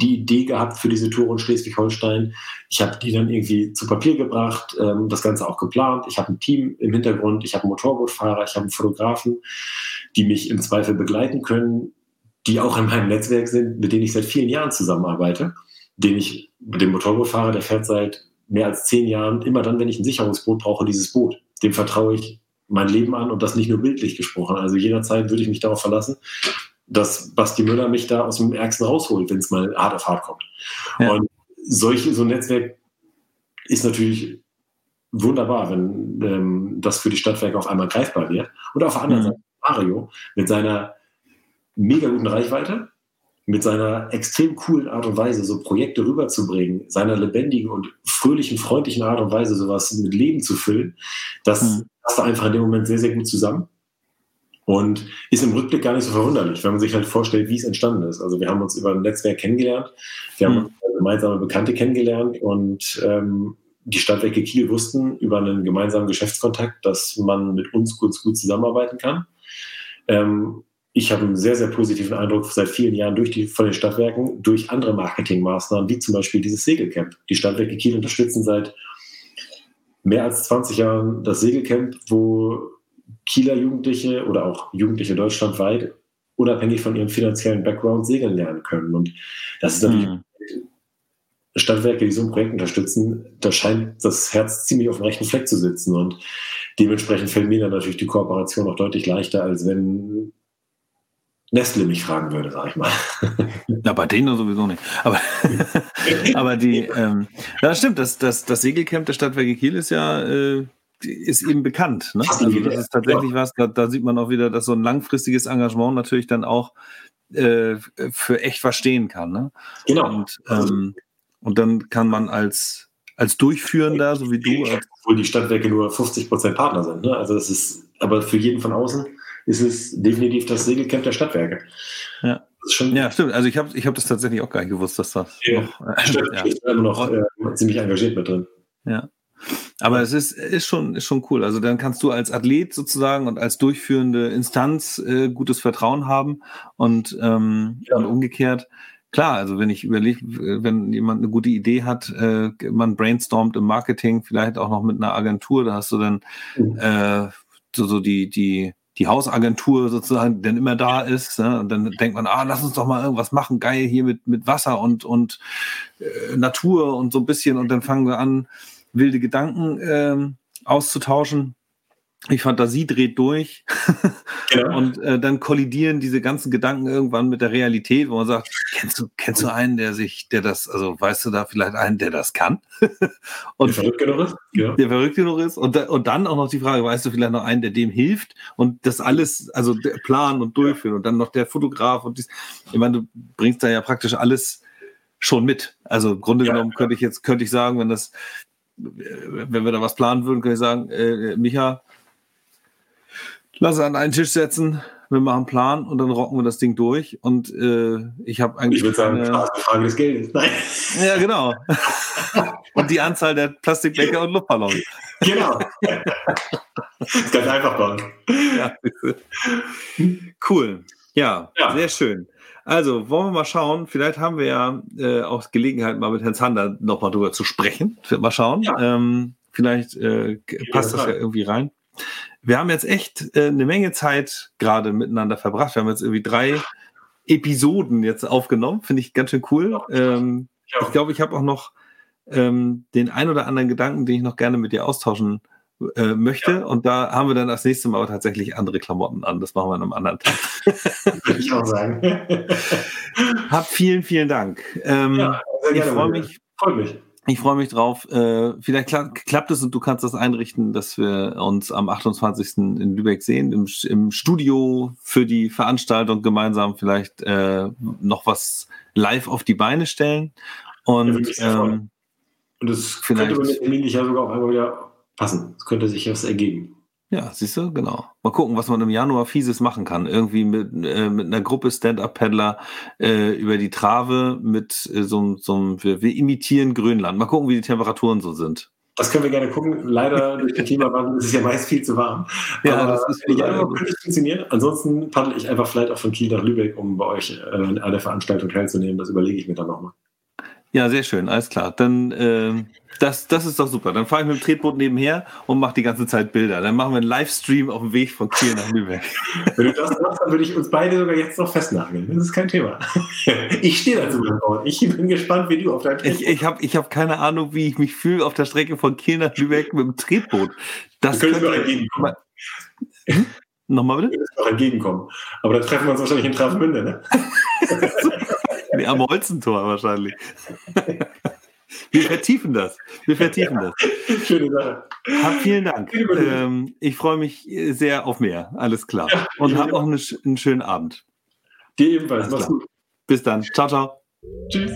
die Idee gehabt für diese Tour in Schleswig-Holstein. Ich habe die dann irgendwie zu Papier gebracht, ähm, das Ganze auch geplant. Ich habe ein Team im Hintergrund, ich habe einen Motorbootfahrer, ich habe einen Fotografen, die mich im Zweifel begleiten können, die auch in meinem Netzwerk sind, mit denen ich seit vielen Jahren zusammenarbeite. Den ich, mit dem Motorbootfahrer, der fährt seit mehr als zehn Jahren, immer dann, wenn ich ein Sicherungsboot brauche, dieses Boot. Dem vertraue ich mein Leben an und das nicht nur bildlich gesprochen. Also jederzeit würde ich mich darauf verlassen, dass Basti Müller mich da aus dem Ärgsten rausholt, wenn es mal hart auf hart kommt. Ja. Und solche, so ein Netzwerk ist natürlich wunderbar, wenn ähm, das für die Stadtwerke auf einmal greifbar wird. Und auf der anderen mhm. Seite Mario mit seiner mega guten Reichweite mit seiner extrem coolen Art und Weise so Projekte rüberzubringen, seiner lebendigen und fröhlichen, freundlichen Art und Weise sowas mit Leben zu füllen, das mhm. passt einfach in dem Moment sehr, sehr gut zusammen. Und ist im Rückblick gar nicht so verwunderlich, wenn man sich halt vorstellt, wie es entstanden ist. Also wir haben uns über ein Netzwerk kennengelernt, wir haben mhm. gemeinsame Bekannte kennengelernt und ähm, die Stadtwerke Kiel wussten über einen gemeinsamen Geschäftskontakt, dass man mit uns kurz gut zusammenarbeiten kann. Ähm, ich habe einen sehr, sehr positiven Eindruck seit vielen Jahren durch die, von den Stadtwerken, durch andere Marketingmaßnahmen, wie zum Beispiel dieses Segelcamp. Die Stadtwerke Kiel unterstützen seit mehr als 20 Jahren das Segelcamp, wo Kieler Jugendliche oder auch Jugendliche deutschlandweit unabhängig von ihrem finanziellen Background segeln lernen können. Und das ist natürlich mhm. Stadtwerke, die so ein Projekt unterstützen, da scheint das Herz ziemlich auf dem rechten Fleck zu sitzen. Und dementsprechend fällt mir dann natürlich die Kooperation auch deutlich leichter, als wenn Nestle mich fragen würde, sag ich mal. Ja, bei denen sowieso nicht. Aber, aber die, ähm, ja, das stimmt, das, das, das Segelcamp der Stadtwerke Kiel ist ja äh, ist eben bekannt. Ne? Also das ist tatsächlich was, da, da, sieht man auch wieder, dass so ein langfristiges Engagement natürlich dann auch äh, für echt verstehen kann. Ne? Genau. Und, ähm, und dann kann man als, als Durchführender, so wie du. Obwohl die Stadtwerke nur 50 Prozent Partner sind. Ne? Also das ist, aber für jeden von außen ist es definitiv das Segelcamp der Stadtwerke. Ja. ja, stimmt. Also ich habe ich hab das tatsächlich auch gar nicht gewusst, dass das ja. noch, äh, ja. ist immer noch äh, ziemlich engagiert mit drin. Ja. Aber es ist, ist, schon, ist schon cool. Also dann kannst du als Athlet sozusagen und als durchführende Instanz äh, gutes Vertrauen haben und, ähm, ja. und umgekehrt. Klar, also wenn ich überlege, wenn jemand eine gute Idee hat, äh, man brainstormt im Marketing, vielleicht auch noch mit einer Agentur, da hast du dann mhm. äh, so, so die, die die Hausagentur sozusagen dann immer da ist. Ne? Und dann denkt man, ah, lass uns doch mal irgendwas machen, geil hier mit, mit Wasser und, und äh, Natur und so ein bisschen. Und dann fangen wir an, wilde Gedanken äh, auszutauschen die Fantasie dreht durch genau. und äh, dann kollidieren diese ganzen Gedanken irgendwann mit der Realität, wo man sagt, kennst du, kennst du einen, der sich, der das, also weißt du da vielleicht einen, der das kann? und der verrückt genug ist? Ja. Der verrückt genug ist. Und, und dann auch noch die Frage, weißt du vielleicht noch einen, der dem hilft und das alles, also planen und durchführen und dann noch der Fotograf und dies. Ich meine, du bringst da ja praktisch alles schon mit. Also im Grunde ja. genommen könnte ich jetzt, könnte ich sagen, wenn das, wenn wir da was planen würden, könnte ich sagen, äh, Micha, lass an einen Tisch setzen, wir machen einen Plan und dann rocken wir das Ding durch. Und äh, ich habe eigentlich. Ich würde sagen, eine Frage des Geldes. Nein. Ja, genau. und die Anzahl der Plastikbecher und Luftballons. Genau. das ist ganz einfach bei uns. Ja, cool. Ja, ja, sehr schön. Also, wollen wir mal schauen. Vielleicht haben wir ja äh, auch Gelegenheit, mal mit Herrn Zander nochmal drüber zu sprechen. Mal schauen. Ja. Ähm, vielleicht äh, passt das ja irgendwie rein wir haben jetzt echt äh, eine Menge Zeit gerade miteinander verbracht. Wir haben jetzt irgendwie drei Episoden jetzt aufgenommen. Finde ich ganz schön cool. Ähm, ich glaube, ich habe auch noch ähm, den ein oder anderen Gedanken, den ich noch gerne mit dir austauschen äh, möchte. Ja. Und da haben wir dann das nächste Mal tatsächlich andere Klamotten an. Das machen wir an einem anderen Tag. Würde ich auch sagen. Hab vielen, vielen Dank. Ähm, ja, ich freue mich. Freue mich. Ich freue mich drauf. Äh, vielleicht kla klappt es und du kannst das einrichten, dass wir uns am 28. in Lübeck sehen, im, im Studio für die Veranstaltung gemeinsam vielleicht äh, noch was live auf die Beine stellen. Und, ja, ähm, und das könnte bei mir terminlich ja sogar auch einmal wieder passen. Es könnte sich was ergeben. Ja, siehst du, genau. Mal gucken, was man im Januar fieses machen kann. Irgendwie mit, äh, mit einer Gruppe Stand-Up-Paddler äh, über die Trave mit äh, so, so wir, wir imitieren Grönland. Mal gucken, wie die Temperaturen so sind. Das können wir gerne gucken. Leider durch den Klimawandel ist es ja meist viel zu warm. Ja, Aber das ist ja, könnte funktionieren. Ansonsten paddle ich einfach vielleicht auch von Kiel nach Lübeck, um bei euch äh, an der Veranstaltung teilzunehmen. Das überlege ich mir dann nochmal. Ja, sehr schön, alles klar. Dann äh, das, das ist doch super. Dann fahre ich mit dem Tretboot nebenher und mache die ganze Zeit Bilder. Dann machen wir einen Livestream auf dem Weg von Kiel nach Lübeck. Wenn du das machst, dann würde ich uns beide sogar jetzt noch festnageln. Das ist kein Thema. Ich stehe dazu. Ich bin gespannt, wie du auf deinem. Ich, ich habe ich hab keine Ahnung, wie ich mich fühle auf der Strecke von Kiel nach Lübeck mit dem Tretboot. Das könnte mir entgegenkommen. Hm? Nochmal bitte? Das noch entgegenkommen. Aber dann treffen wir uns wahrscheinlich in Travemünde, ne? nee, am Holzentor wahrscheinlich. Wir vertiefen das. Wir vertiefen ja, das. Schöne Sache. Hab vielen Dank. Ähm, ich freue mich sehr auf mehr. Alles klar. Ja, Und hab noch eine, einen schönen Abend. Dir ebenfalls. Mach's gut. Bis dann. Ciao, ciao. Tschüss.